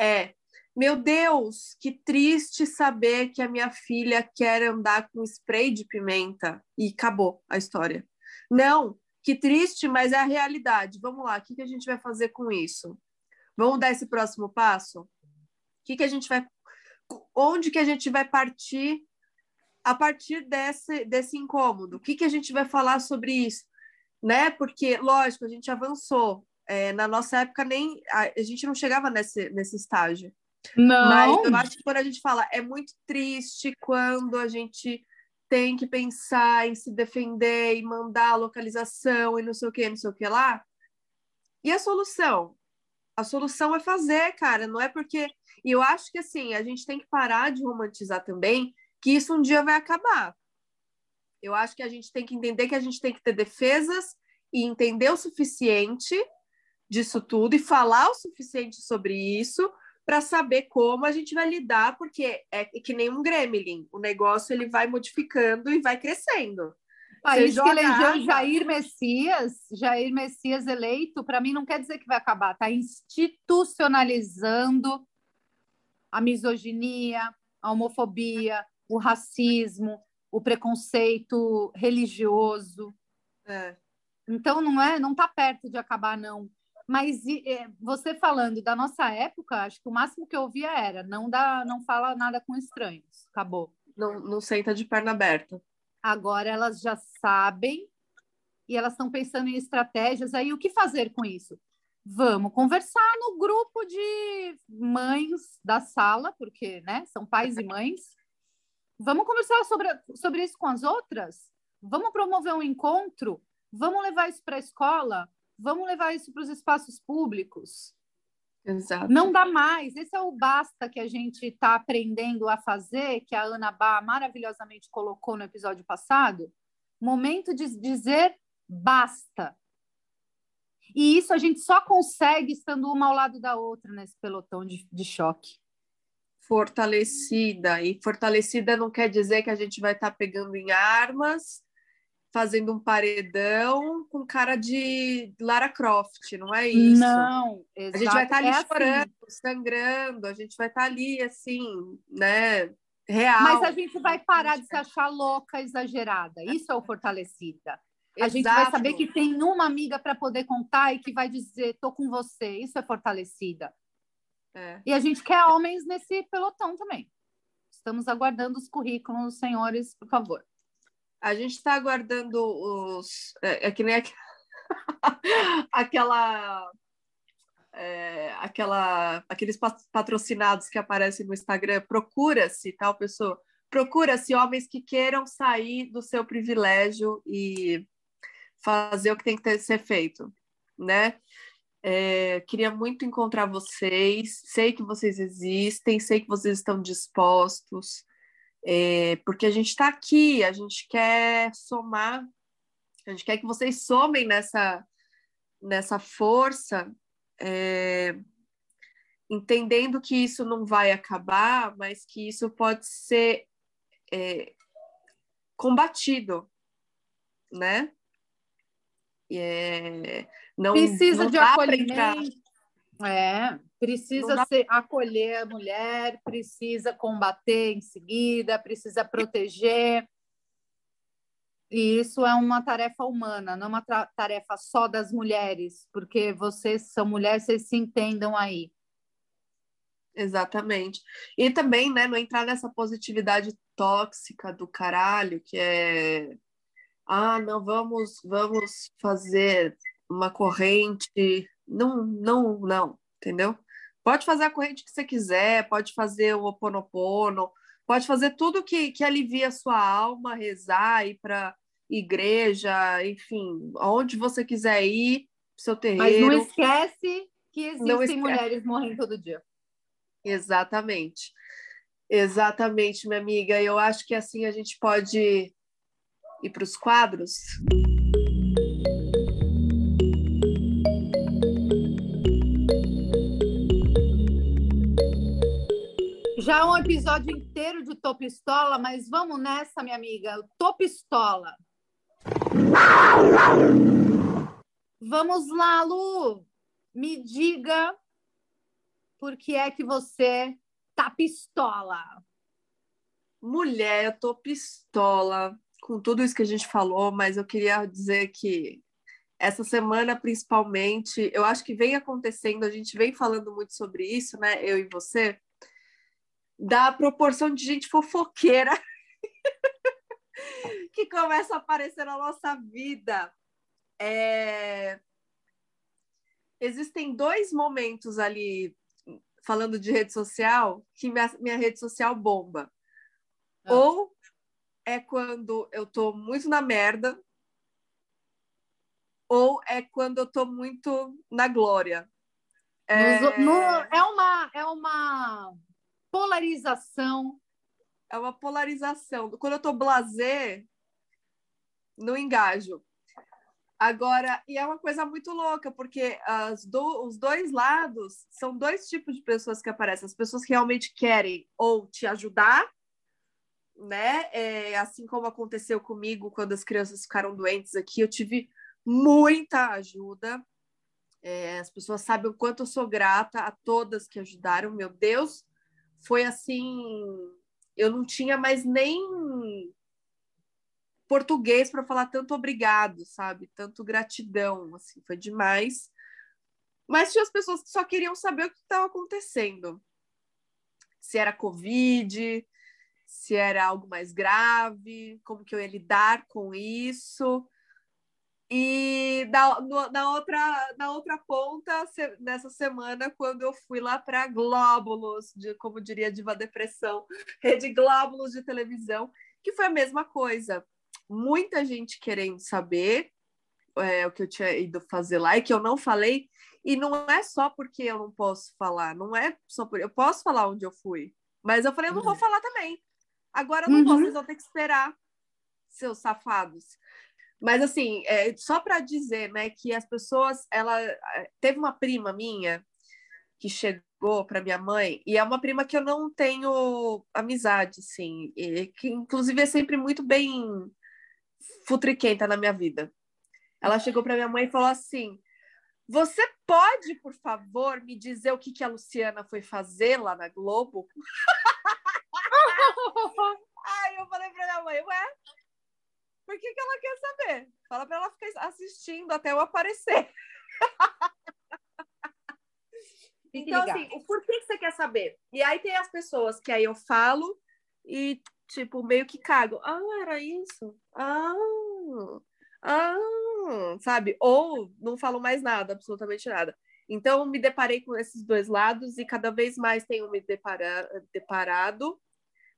É, meu Deus, que triste saber que a minha filha quer andar com spray de pimenta e acabou a história. Não, que triste, mas é a realidade. Vamos lá, o que, que a gente vai fazer com isso? Vamos dar esse próximo passo? O que, que a gente vai. Onde que a gente vai partir a partir desse, desse incômodo? O que, que a gente vai falar sobre isso? Né? Porque, lógico, a gente avançou. É, na nossa época, nem a, a gente não chegava nesse, nesse estágio. Não. Mas eu acho que quando a gente fala, é muito triste quando a gente tem que pensar em se defender e mandar a localização e não sei o que, não sei o que lá. E a solução? A solução é fazer, cara, não é porque. E eu acho que assim, a gente tem que parar de romantizar também que isso um dia vai acabar. Eu acho que a gente tem que entender que a gente tem que ter defesas e entender o suficiente disso tudo e falar o suficiente sobre isso para saber como a gente vai lidar, porque é que nem um gremlin, o negócio ele vai modificando e vai crescendo. País que elegeu Jair Messias, Jair Messias eleito, para mim não quer dizer que vai acabar, está institucionalizando a misoginia, a homofobia, o racismo, o preconceito religioso. É. Então não é, não está perto de acabar não. Mas é, você falando da nossa época, acho que o máximo que eu ouvia era não dá, não fala nada com estranhos. Acabou. Não, não senta de perna aberta. Agora elas já sabem e elas estão pensando em estratégias. Aí o que fazer com isso? Vamos conversar no grupo de mães da sala, porque né, são pais e mães. Vamos conversar sobre, sobre isso com as outras? Vamos promover um encontro? Vamos levar isso para a escola? Vamos levar isso para os espaços públicos. Exato. Não dá mais. Esse é o basta que a gente está aprendendo a fazer, que a Ana Bá maravilhosamente colocou no episódio passado. Momento de dizer basta. E isso a gente só consegue estando uma ao lado da outra nesse pelotão de, de choque. Fortalecida. E fortalecida não quer dizer que a gente vai estar tá pegando em armas fazendo um paredão com cara de Lara Croft, não é isso? Não, exato. A gente vai estar tá ali é assim. chorando, assim. sangrando, a gente vai estar tá ali assim, né? Real. Mas a gente vai parar de se achar louca, exagerada. Isso é o fortalecida. A gente vai saber que tem uma amiga para poder contar e que vai dizer, tô com você. Isso é fortalecida. É. E a gente quer homens nesse pelotão também. Estamos aguardando os currículos, senhores, por favor. A gente está aguardando os. É, é, que nem aquela. É, aquela aqueles patrocinados que aparecem no Instagram. Procura-se, tal pessoa. Procura-se homens que queiram sair do seu privilégio e fazer o que tem que ter, ser feito, né? É, queria muito encontrar vocês. Sei que vocês existem, sei que vocês estão dispostos é, porque a gente está aqui, a gente quer somar, a gente quer que vocês somem nessa, nessa força, é, entendendo que isso não vai acabar, mas que isso pode ser é, combatido, né? É, não, Precisa não de acolhimento. É, precisa dá... ser, acolher a mulher, precisa combater em seguida, precisa proteger. E isso é uma tarefa humana, não é uma tarefa só das mulheres, porque vocês são mulheres, vocês se entendam aí. Exatamente. E também, né, não entrar nessa positividade tóxica do caralho, que é ah, não, vamos, vamos fazer uma corrente. Não, não, não, entendeu? Pode fazer a corrente que você quiser, pode fazer o oponopono, pode fazer tudo que, que alivia a sua alma, rezar, ir para igreja, enfim, aonde você quiser ir, seu terreiro. Mas não esquece que existem esquece. mulheres morrendo todo dia. Exatamente. Exatamente, minha amiga. Eu acho que assim a gente pode ir para os quadros. Já um episódio inteiro de Topistola, mas vamos nessa, minha amiga. Topistola. Vamos lá, Lu. Me diga por que é que você tá pistola. Mulher, eu tô pistola com tudo isso que a gente falou, mas eu queria dizer que essa semana, principalmente, eu acho que vem acontecendo, a gente vem falando muito sobre isso, né? Eu e você, da proporção de gente fofoqueira que começa a aparecer na nossa vida. É... Existem dois momentos ali, falando de rede social, que minha, minha rede social bomba. Ah. Ou é quando eu tô muito na merda, ou é quando eu tô muito na glória. É, no, é uma, é uma polarização. É uma polarização. Quando eu tô blazer, no engajo. Agora, e é uma coisa muito louca, porque do, os dois lados são dois tipos de pessoas que aparecem. As pessoas que realmente querem ou te ajudar, né? É, assim como aconteceu comigo quando as crianças ficaram doentes aqui, eu tive muita ajuda. É, as pessoas sabem o quanto eu sou grata a todas que ajudaram. Meu Deus, foi assim. Eu não tinha mais nem português para falar tanto obrigado, sabe? Tanto gratidão, assim, foi demais. Mas tinha as pessoas que só queriam saber o que estava acontecendo. Se era Covid, se era algo mais grave, como que eu ia lidar com isso. E na, na, outra, na outra ponta, nessa semana, quando eu fui lá para Glóbulos, de, como diria Diva Depressão, rede Glóbulos de televisão, que foi a mesma coisa. Muita gente querendo saber é, o que eu tinha ido fazer lá e que eu não falei. E não é só porque eu não posso falar, não é só por. Eu posso falar onde eu fui, mas eu falei, eu não vou uhum. falar também. Agora eu não uhum. posso, vocês vão ter que esperar, seus safados. Mas assim, é, só para dizer, né, que as pessoas, ela é, teve uma prima minha que chegou para minha mãe e é uma prima que eu não tenho amizade, sim, e que inclusive é sempre muito bem futriquenta na minha vida. Ela chegou para minha mãe e falou assim: "Você pode, por favor, me dizer o que que a Luciana foi fazer lá na Globo?" Aí eu falei para minha mãe: "Ué, por que, que ela quer saber? Fala para ela ficar assistindo até eu aparecer. então, assim, o porquê que você quer saber? E aí tem as pessoas que aí eu falo e, tipo, meio que cago. Ah, era isso? Ah, ah, sabe? Ou não falo mais nada, absolutamente nada. Então, me deparei com esses dois lados e cada vez mais tenho me depara, deparado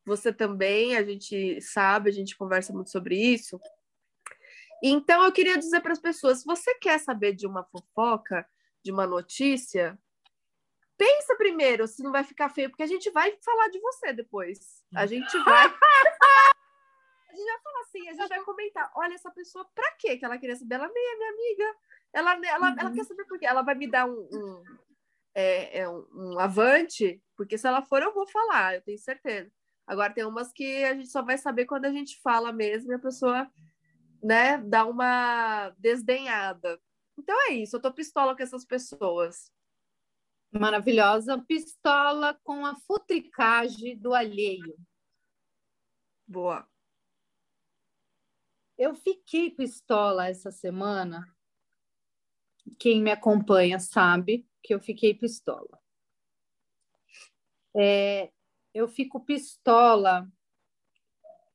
você também, a gente sabe, a gente conversa muito sobre isso. Então, eu queria dizer para as pessoas: se você quer saber de uma fofoca, de uma notícia, pensa primeiro se não vai ficar feio, porque a gente vai falar de você depois. A gente vai. a gente vai falar assim, a gente vai comentar: olha, essa pessoa, para quê que ela queria saber? Ela nem é minha amiga. Ela, ela, uhum. ela quer saber por quê. Ela vai me dar um, um, é, é um, um avante, porque se ela for, eu vou falar, eu tenho certeza. Agora tem umas que a gente só vai saber quando a gente fala mesmo e a pessoa, né, dá uma desdenhada. Então é isso, eu tô pistola com essas pessoas. Maravilhosa, pistola com a futricagem do alheio. Boa. Eu fiquei pistola essa semana. Quem me acompanha sabe que eu fiquei pistola. É, eu fico pistola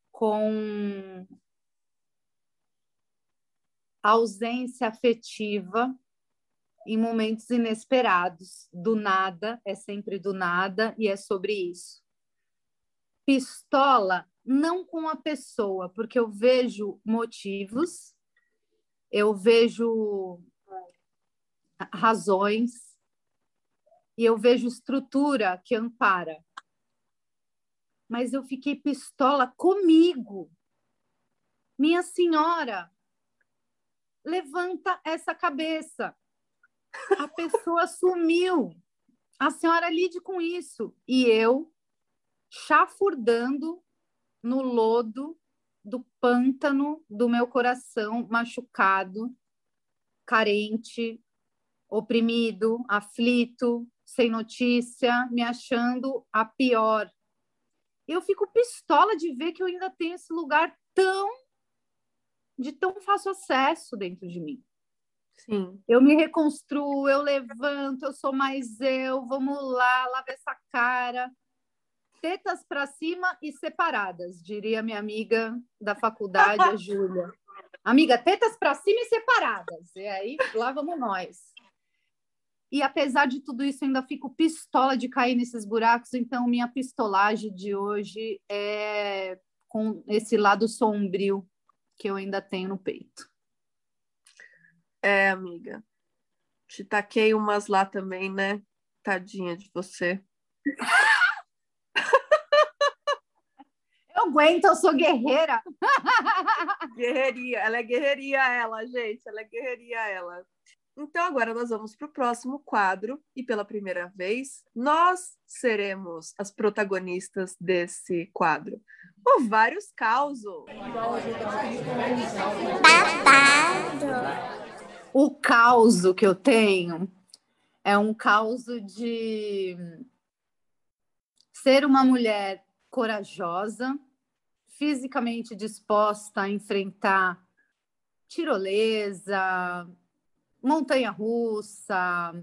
com ausência afetiva em momentos inesperados. Do nada, é sempre do nada, e é sobre isso. Pistola não com a pessoa, porque eu vejo motivos, eu vejo razões e eu vejo estrutura que ampara. Mas eu fiquei pistola comigo. Minha senhora, levanta essa cabeça. A pessoa sumiu. A senhora lide com isso. E eu, chafurdando no lodo do pântano do meu coração machucado, carente, oprimido, aflito, sem notícia, me achando a pior. Eu fico pistola de ver que eu ainda tenho esse lugar tão de tão fácil acesso dentro de mim. Sim. Eu me reconstruo, eu levanto, eu sou mais eu, vamos lá, lava essa cara. Tetas para cima e separadas, diria minha amiga da faculdade, a Júlia. Amiga, tetas para cima e separadas. E aí, lá vamos nós. E apesar de tudo isso, ainda fico pistola de cair nesses buracos. Então, minha pistolagem de hoje é com esse lado sombrio que eu ainda tenho no peito. É, amiga. Te taquei umas lá também, né? Tadinha de você. Eu aguento, eu sou guerreira. Guerreiria, ela é guerreiria, ela, gente, ela é guerreiria, ela. Então, agora nós vamos para o próximo quadro, e pela primeira vez, nós seremos as protagonistas desse quadro. O Vários Causos. O caos que eu tenho é um caos de ser uma mulher corajosa, fisicamente disposta a enfrentar tirolesa, montanha-russa,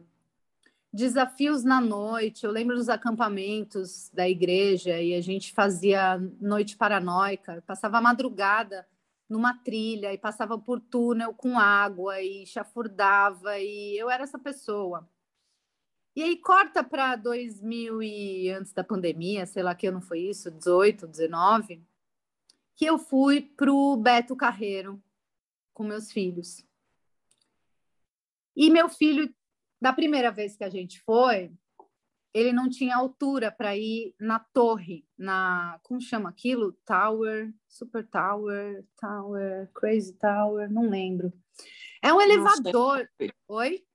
desafios na noite. Eu lembro dos acampamentos da igreja e a gente fazia noite paranoica, passava a madrugada numa trilha e passava por túnel com água e chafurdava e eu era essa pessoa. E aí corta para 2000 e antes da pandemia, sei lá que ano foi isso, 18, 19, que eu fui pro Beto Carreiro com meus filhos. E meu filho, da primeira vez que a gente foi, ele não tinha altura para ir na torre, na como chama aquilo? Tower, Super Tower, Tower, Crazy Tower, não lembro. É um elevador. Oi?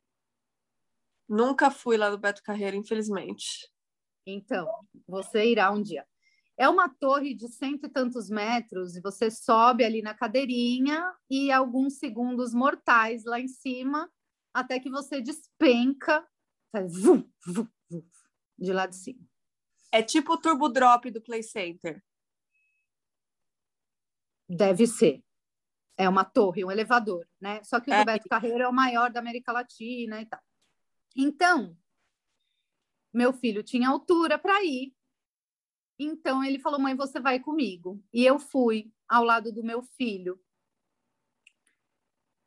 Nunca fui lá do Beto Carreiro, infelizmente. Então, você irá um dia. É uma torre de cento e tantos metros e você sobe ali na cadeirinha e alguns segundos mortais lá em cima até que você despenca faz vum, vum, vum, de lá de cima. É tipo o turbo drop do Play Center. Deve ser. É uma torre, um elevador, né? Só que o é. do Beto Carreiro é o maior da América Latina e tal. Então, meu filho tinha altura para ir. Então ele falou: "Mãe, você vai comigo". E eu fui ao lado do meu filho.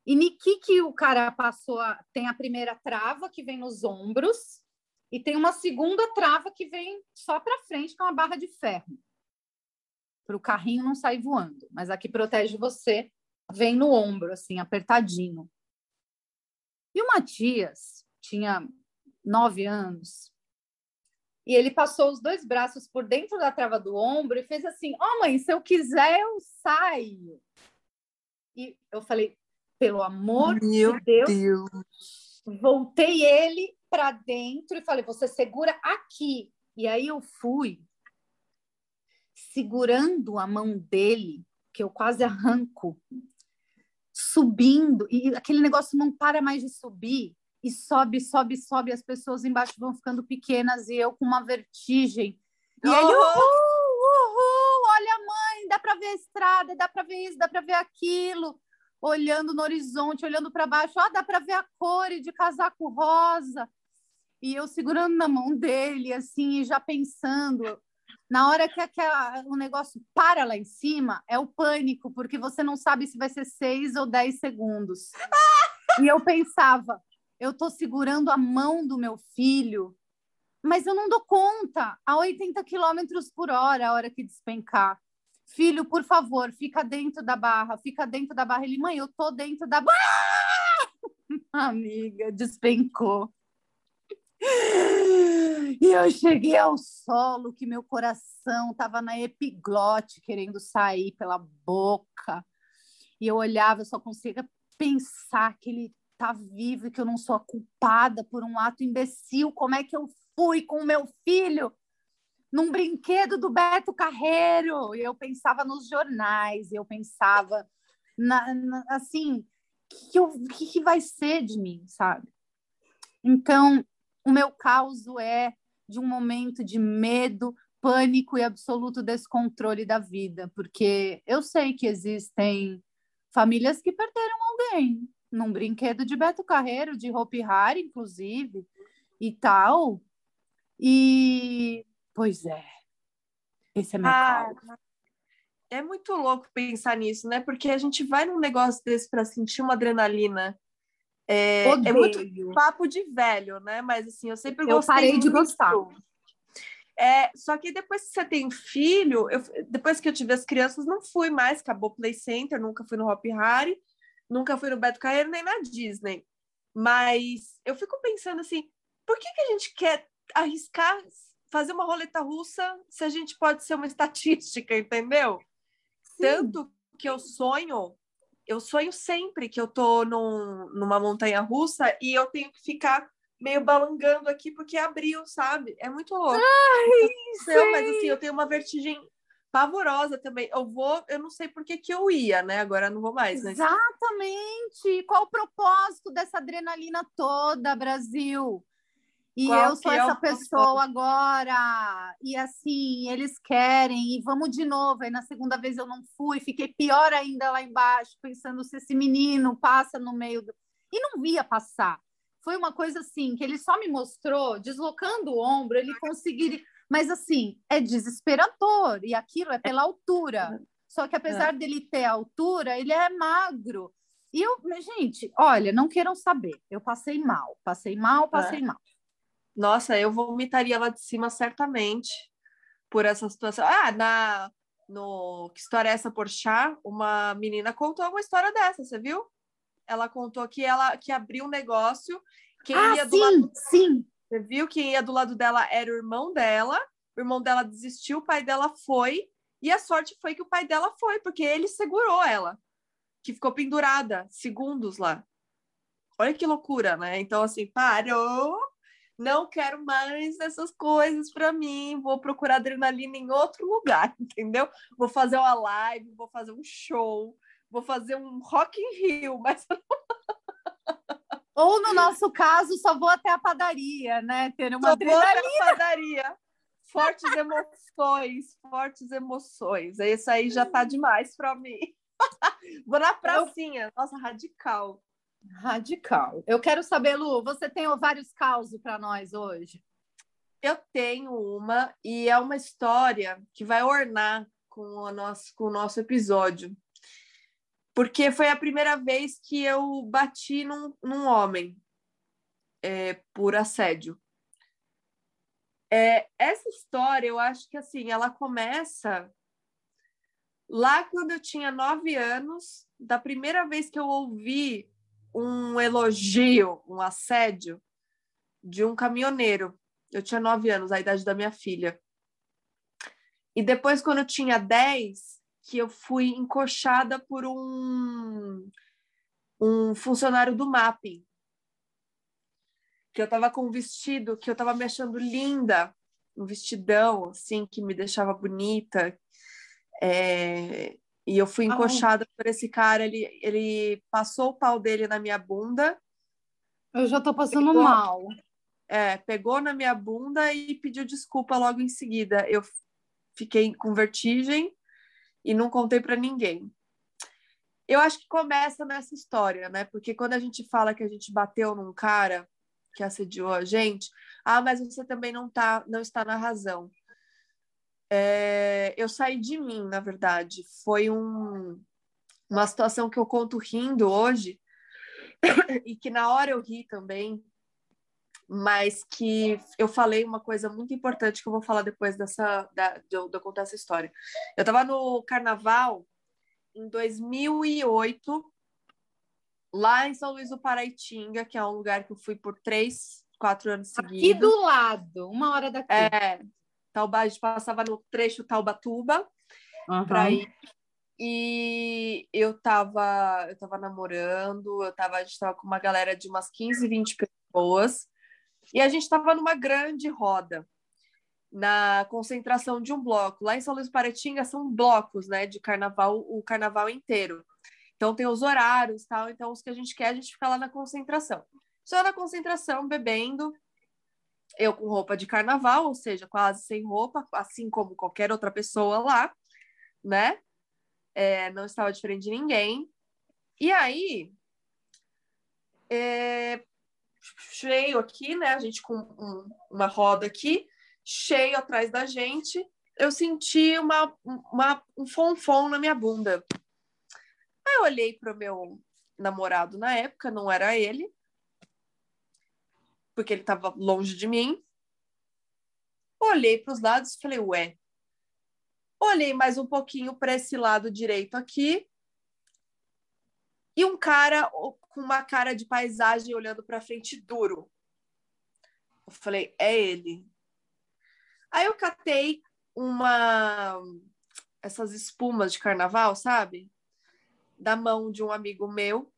E Niki que o cara passou a, tem a primeira trava que vem nos ombros e tem uma segunda trava que vem só para frente com é uma barra de ferro para o carrinho não sair voando, mas a que protege você vem no ombro assim apertadinho. E o Matias tinha nove anos e ele passou os dois braços por dentro da trava do ombro e fez assim: "Ó oh, mãe, se eu quiser eu saio". E eu falei: pelo amor Meu de Deus. Deus. Voltei ele para dentro e falei: você segura aqui. E aí eu fui segurando a mão dele, que eu quase arranco, subindo, e aquele negócio não para mais de subir, e sobe, sobe, sobe, as pessoas embaixo vão ficando pequenas e eu com uma vertigem. E aí, uhul, uhul, olha mãe, dá para ver a estrada, dá para ver isso, dá para ver aquilo olhando no horizonte, olhando para baixo, ó, dá para ver a cor de casaco rosa. E eu segurando na mão dele, assim, já pensando. Na hora que aquela, o negócio para lá em cima, é o pânico, porque você não sabe se vai ser seis ou dez segundos. e eu pensava, eu estou segurando a mão do meu filho, mas eu não dou conta a 80 quilômetros por hora, a hora que despencar filho, por favor, fica dentro da barra, fica dentro da barra. Ele, mãe, eu tô dentro da barra. Amiga, despencou. E eu cheguei ao solo que meu coração estava na epiglote, querendo sair pela boca. E eu olhava, eu só conseguia pensar que ele está vivo e que eu não sou a culpada por um ato imbecil. Como é que eu fui com o meu filho num brinquedo do Beto Carreiro? Eu pensava nos jornais, eu pensava na, na, assim, que, que, que vai ser de mim, sabe? Então, o meu caos é de um momento de medo, pânico e absoluto descontrole da vida, porque eu sei que existem famílias que perderam alguém num brinquedo de Beto Carreiro, de Hopi Hari, inclusive, e tal. E, pois é, esse é meu ah, caos. É muito louco pensar nisso, né? Porque a gente vai num negócio desse para sentir uma adrenalina é, é, muito papo de velho, né? Mas assim, eu sempre gostei. Eu parei de gostar. É, só que depois que você tem filho, eu, depois que eu tive as crianças, não fui mais, acabou o Play Center, nunca fui no Hop Harry, nunca fui no Beto Carreiro, nem na Disney. Mas eu fico pensando assim, por que, que a gente quer arriscar fazer uma roleta russa se a gente pode ser uma estatística, entendeu? Sim. Tanto que eu sonho eu sonho sempre que eu tô num, numa montanha russa e eu tenho que ficar meio balangando aqui porque abriu, sabe? É muito louco. Ai, então, mas assim, eu tenho uma vertigem pavorosa também. Eu vou, eu não sei por que, que eu ia, né? Agora não vou mais, né? Exatamente. Qual o propósito dessa adrenalina toda, Brasil? E Qual eu sou é essa pessoa agora. E assim, eles querem, e vamos de novo. Aí na segunda vez eu não fui, fiquei pior ainda lá embaixo, pensando se esse menino passa no meio do. E não via passar. Foi uma coisa assim, que ele só me mostrou, deslocando o ombro, ele conseguiria. Mas assim, é desesperador, e aquilo é pela altura. Só que apesar é. dele ter altura, ele é magro. E eu, gente, olha, não queiram saber. Eu passei mal, passei mal, passei é. mal. Nossa, eu vomitaria lá de cima certamente por essa situação. Ah, na no Que História é essa Porchat, uma menina contou uma história dessa, você viu? Ela contou que ela que abriu um negócio, quem ah, ia do sim, lado sim. Você viu quem ia do lado dela era o irmão dela. O irmão dela desistiu, o pai dela foi, e a sorte foi que o pai dela foi, porque ele segurou ela, que ficou pendurada segundos lá. Olha que loucura, né? Então assim, parou não quero mais essas coisas para mim, vou procurar adrenalina em outro lugar, entendeu? Vou fazer uma live, vou fazer um show, vou fazer um Rock in Rio, mas ou no nosso caso, só vou até a padaria, né? Ter uma só adrenalina. Vou até a padaria. Fortes emoções, fortes emoções. Isso aí já tá demais para mim. vou na pracinha. Nossa, radical. Radical. Eu quero saber, Lu, você tem vários causos para nós hoje? Eu tenho uma, e é uma história que vai ornar com o nosso, com o nosso episódio. Porque foi a primeira vez que eu bati num, num homem é, por assédio. É, essa história, eu acho que assim, ela começa lá quando eu tinha nove anos, da primeira vez que eu ouvi um elogio, um assédio de um caminhoneiro. Eu tinha nove anos, a idade da minha filha. E depois, quando eu tinha dez, que eu fui encoxada por um, um funcionário do mapping. Que eu tava com um vestido que eu tava me achando linda, um vestidão, assim, que me deixava bonita. É, e eu fui encoxada por esse cara, ele, ele passou o pau dele na minha bunda. Eu já tô passando pegou, mal. É, pegou na minha bunda e pediu desculpa logo em seguida. Eu fiquei com vertigem e não contei para ninguém. Eu acho que começa nessa história, né? Porque quando a gente fala que a gente bateu num cara que assediou a gente, ah, mas você também não tá, não está na razão é, eu saí de mim, na verdade. Foi um, uma situação que eu conto rindo hoje, e que na hora eu ri também, mas que eu falei uma coisa muito importante que eu vou falar depois dessa da, de, eu, de eu contar essa história. Eu estava no carnaval em 2008 lá em São Luís do Paraitinga, que é um lugar que eu fui por três, quatro anos seguidos. Aqui do lado, uma hora daqui. É, Tauba, a gente passava no trecho Taubatuba uhum. para ir. E eu tava, eu tava namorando, eu tava, a gente tava com uma galera de umas 15, 20 pessoas, e a gente tava numa grande roda na concentração de um bloco. Lá em São Luís Paretinga são blocos, né, de carnaval, o carnaval inteiro. Então tem os horários, tal. Então os que a gente quer, a gente fica lá na concentração. Só na concentração, bebendo, eu com roupa de carnaval, ou seja, quase sem roupa, assim como qualquer outra pessoa lá, né? É, não estava diferente de ninguém. E aí, é, cheio aqui, né? A gente com um, uma roda aqui, cheio atrás da gente, eu senti uma, uma, um fonfon na minha bunda. Aí eu olhei para o meu namorado na época, não era ele, porque ele estava longe de mim. Olhei para os lados e falei, ué. Olhei mais um pouquinho para esse lado direito aqui. E um cara com uma cara de paisagem olhando para frente duro. Eu falei, é ele. Aí eu catei uma essas espumas de carnaval, sabe? Da mão de um amigo meu.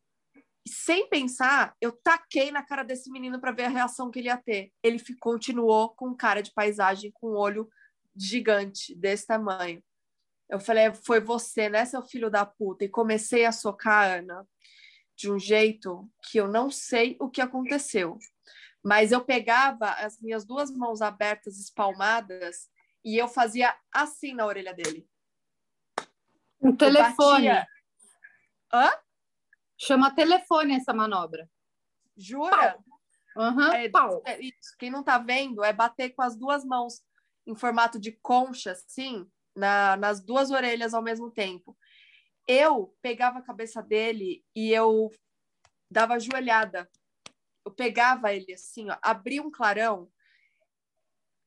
Sem pensar, eu taquei na cara desse menino para ver a reação que ele ia ter. Ele ficou, continuou com cara de paisagem, com um olho gigante desse tamanho. Eu falei, foi você, né, seu filho da puta? E comecei a socar a Ana de um jeito que eu não sei o que aconteceu. Mas eu pegava as minhas duas mãos abertas, espalmadas, e eu fazia assim na orelha dele. Um telefone. Hã? Chama telefone essa manobra. Jura? Uhum. É, é, isso. Quem não tá vendo é bater com as duas mãos em formato de concha, assim, na, nas duas orelhas ao mesmo tempo. Eu pegava a cabeça dele e eu dava joelhada eu pegava ele assim, ó, abria um clarão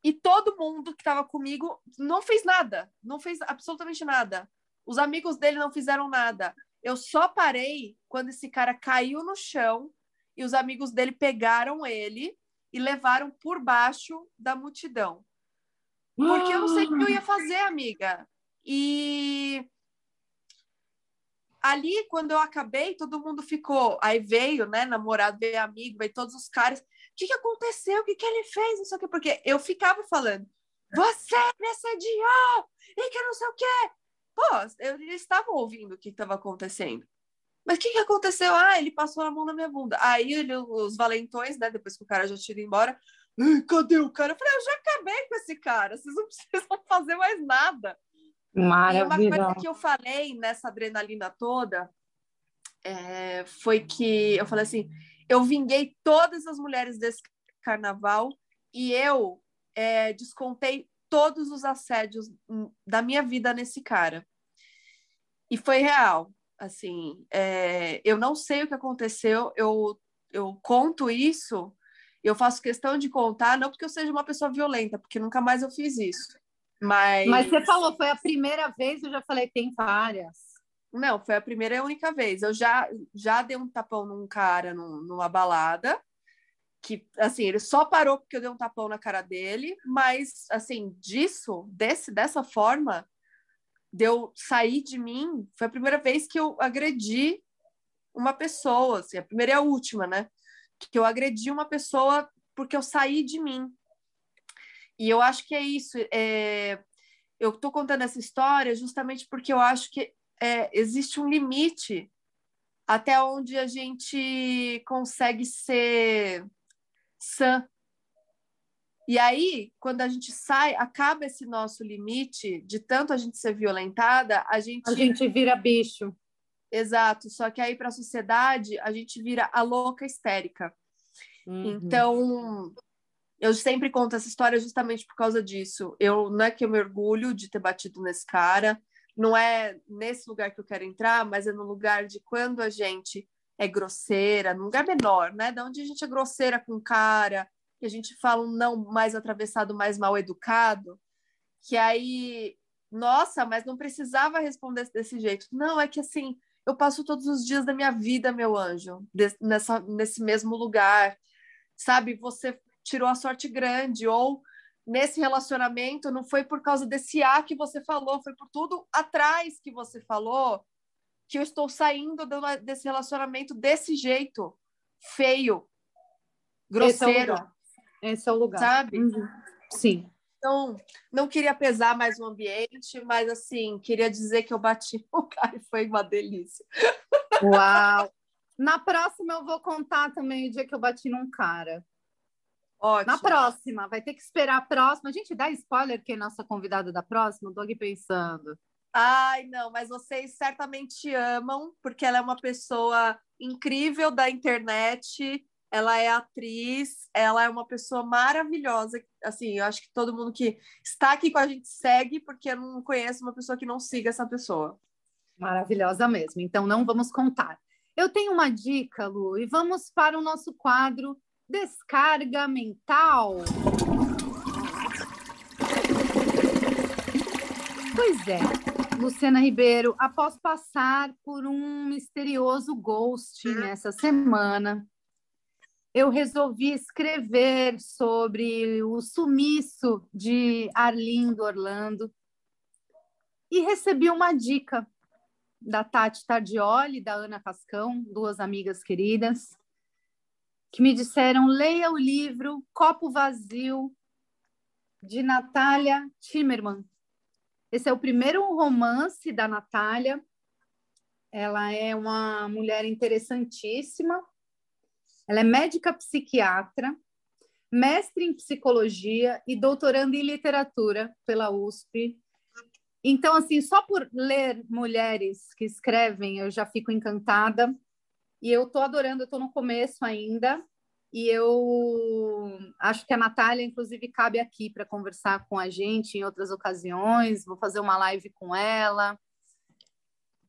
e todo mundo que estava comigo não fez nada, não fez absolutamente nada. Os amigos dele não fizeram nada. Eu só parei quando esse cara caiu no chão e os amigos dele pegaram ele e levaram por baixo da multidão. Porque eu não sei o que eu ia fazer, amiga. E ali, quando eu acabei, todo mundo ficou. Aí veio, né? Namorado, veio amigo, veio todos os caras. O que, que aconteceu? O que, que ele fez? Não sei o. Porque eu ficava falando, você me assediou! E que não sei o quê. Pô, eles estavam ouvindo o que estava acontecendo. Mas o que, que aconteceu? Ah, ele passou a mão na minha bunda. Aí ele, os valentões, né? Depois que o cara já tinha ido embora. Cadê o cara? Eu falei, eu já acabei com esse cara. Vocês não precisam fazer mais nada. Maravilha. E uma coisa que eu falei nessa adrenalina toda é, foi que eu falei assim: eu vinguei todas as mulheres desse carnaval e eu é, descontei todos os assédios da minha vida nesse cara. E foi real. Assim, é, eu não sei o que aconteceu, eu, eu conto isso, eu faço questão de contar, não porque eu seja uma pessoa violenta, porque nunca mais eu fiz isso. Mas... Mas você falou, foi a primeira vez, eu já falei, tem várias. Não, foi a primeira e a única vez. Eu já, já dei um tapão num cara num, numa balada, que, assim, ele só parou porque eu dei um tapão na cara dele, mas, assim, disso, desse, dessa forma, deu de sair de mim, foi a primeira vez que eu agredi uma pessoa, assim, a primeira e a última, né? Que eu agredi uma pessoa porque eu saí de mim. E eu acho que é isso. É... Eu estou contando essa história justamente porque eu acho que é, existe um limite até onde a gente consegue ser sã. E aí, quando a gente sai, acaba esse nosso limite de tanto a gente ser violentada, a gente. A gente vira bicho. Exato. Só que aí, para a sociedade, a gente vira a louca histérica. Uhum. Então, eu sempre conto essa história justamente por causa disso. Eu não é que eu me orgulho de ter batido nesse cara, não é nesse lugar que eu quero entrar, mas é no lugar de quando a gente é grosseira, num lugar menor, né? Da onde a gente é grosseira com o cara, que a gente fala um não mais atravessado, mais mal educado, que aí, nossa, mas não precisava responder desse jeito. Não, é que assim, eu passo todos os dias da minha vida, meu anjo, nessa, nesse mesmo lugar. Sabe, você tirou a sorte grande, ou nesse relacionamento não foi por causa desse A que você falou, foi por tudo atrás que você falou que eu estou saindo desse relacionamento desse jeito, feio, grosseiro. Esse é o lugar. É o lugar. Sabe? Uhum. Sim. Então, não queria pesar mais o ambiente, mas assim, queria dizer que eu bati o cara e foi uma delícia. Uau! Na próxima eu vou contar também o dia que eu bati num cara. Ótimo. Na próxima, vai ter que esperar a próxima. A gente dá spoiler que é nossa convidada da próxima? Estou aqui pensando. Ai, não, mas vocês certamente amam, porque ela é uma pessoa incrível da internet, ela é atriz, ela é uma pessoa maravilhosa. Assim, eu acho que todo mundo que está aqui com a gente segue, porque eu não conheço uma pessoa que não siga essa pessoa. Maravilhosa mesmo. Então, não vamos contar. Eu tenho uma dica, Lu, e vamos para o nosso quadro Descarga Mental. Pois é, Luciana Ribeiro, após passar por um misterioso ghosting essa semana, eu resolvi escrever sobre o sumiço de Arlindo Orlando e recebi uma dica da Tati Tardioli e da Ana Cascão, duas amigas queridas, que me disseram: leia o livro Copo Vazio, de Natália Timmerman. Esse é o primeiro romance da Natália. Ela é uma mulher interessantíssima ela é médica psiquiatra, mestre em psicologia e doutoranda em literatura pela USP. Então, assim, só por ler mulheres que escrevem, eu já fico encantada. E eu estou adorando, estou no começo ainda. E eu acho que a Natália, inclusive, cabe aqui para conversar com a gente em outras ocasiões. Vou fazer uma live com ela.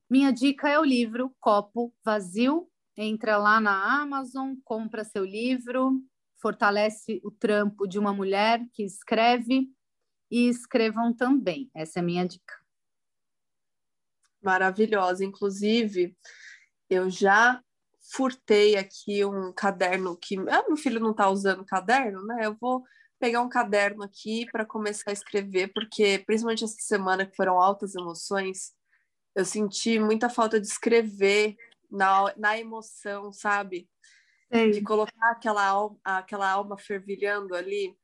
Minha dica é o livro Copo Vazio, entra lá na Amazon, compra seu livro, fortalece o trampo de uma mulher que escreve e escrevam também. Essa é a minha dica. Maravilhosa. Inclusive, eu já furtei aqui um caderno que. Ah, meu filho não está usando caderno, né? Eu vou pegar um caderno aqui para começar a escrever, porque principalmente essa semana que foram altas emoções, eu senti muita falta de escrever na, na emoção, sabe? Sim. De colocar aquela alma, aquela alma fervilhando ali,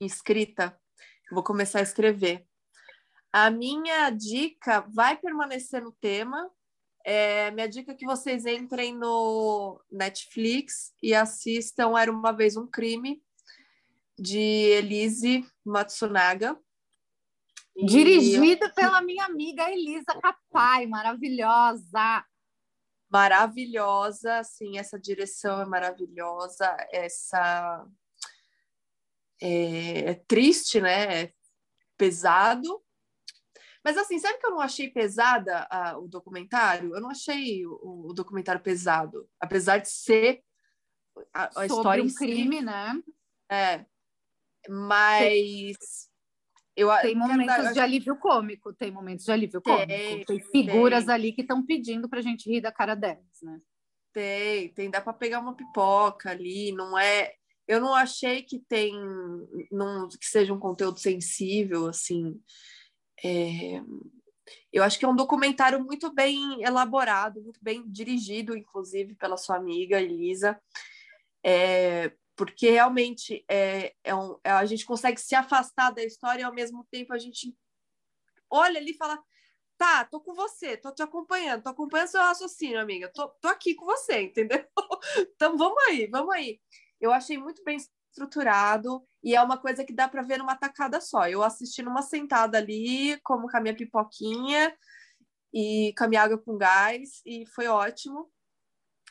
escrita. vou começar a escrever. A minha dica vai permanecer no tema. É, minha dica é que vocês entrem no Netflix e assistam Era Uma Vez um Crime, de Elise Matsunaga. Dirigida e... pela minha amiga Elisa Capai, maravilhosa maravilhosa, assim, essa direção é maravilhosa, essa é, é triste, né? É pesado. Mas assim, sabe que eu não achei pesada a, o documentário? Eu não achei o, o, documentário pesado, apesar de ser a, a história um crime, si. né? É. Mas eu, tem momentos de alívio cômico, tem momentos de alívio cômico. Tem, tem figuras tem. ali que estão pedindo para a gente rir da cara delas, né? Tem, tem, dá para pegar uma pipoca ali, não é. Eu não achei que tem, não, que seja um conteúdo sensível, assim. É... Eu acho que é um documentário muito bem elaborado, muito bem dirigido, inclusive, pela sua amiga Elisa. É, porque realmente é, é um, é, a gente consegue se afastar da história e ao mesmo tempo a gente olha ali e fala tá, tô com você, tô te acompanhando, tô acompanhando seu raciocínio, amiga, tô, tô aqui com você, entendeu? então vamos aí, vamos aí. Eu achei muito bem estruturado e é uma coisa que dá para ver numa tacada só. Eu assisti numa sentada ali, como com a minha pipoquinha e com a minha água com gás e foi ótimo.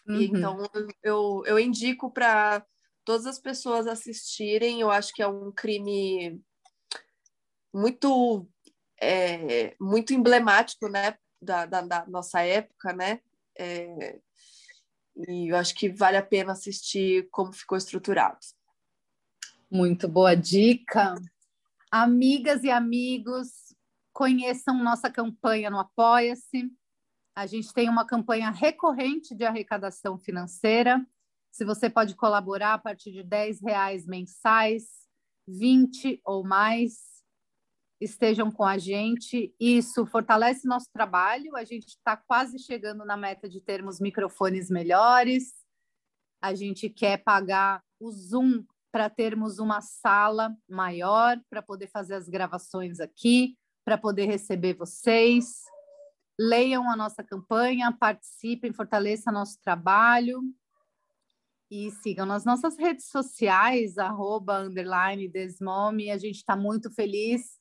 Uhum. E, então eu, eu indico para todas as pessoas assistirem. Eu acho que é um crime muito é, muito emblemático, né, da, da, da, nossa época, né? É, e eu acho que vale a pena assistir como ficou estruturado. Muito boa dica. Amigas e amigos, conheçam nossa campanha no Apoia-se. A gente tem uma campanha recorrente de arrecadação financeira. Se você pode colaborar a partir de 10 reais mensais, 20 ou mais, estejam com a gente. Isso fortalece nosso trabalho. A gente está quase chegando na meta de termos microfones melhores. A gente quer pagar o Zoom para termos uma sala maior para poder fazer as gravações aqui, para poder receber vocês. Leiam a nossa campanha, participem, fortaleçam nosso trabalho e sigam nas nossas redes sociais, arroba, underline, desmome. A gente está muito feliz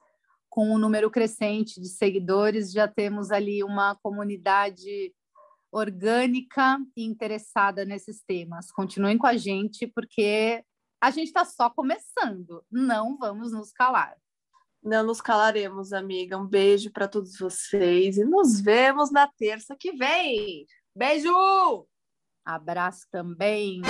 com um número crescente de seguidores, já temos ali uma comunidade orgânica e interessada nesses temas. Continuem com a gente, porque a gente está só começando, não vamos nos calar. Não nos calaremos, amiga. Um beijo para todos vocês e nos vemos na terça que vem. Beijo! Abraço também.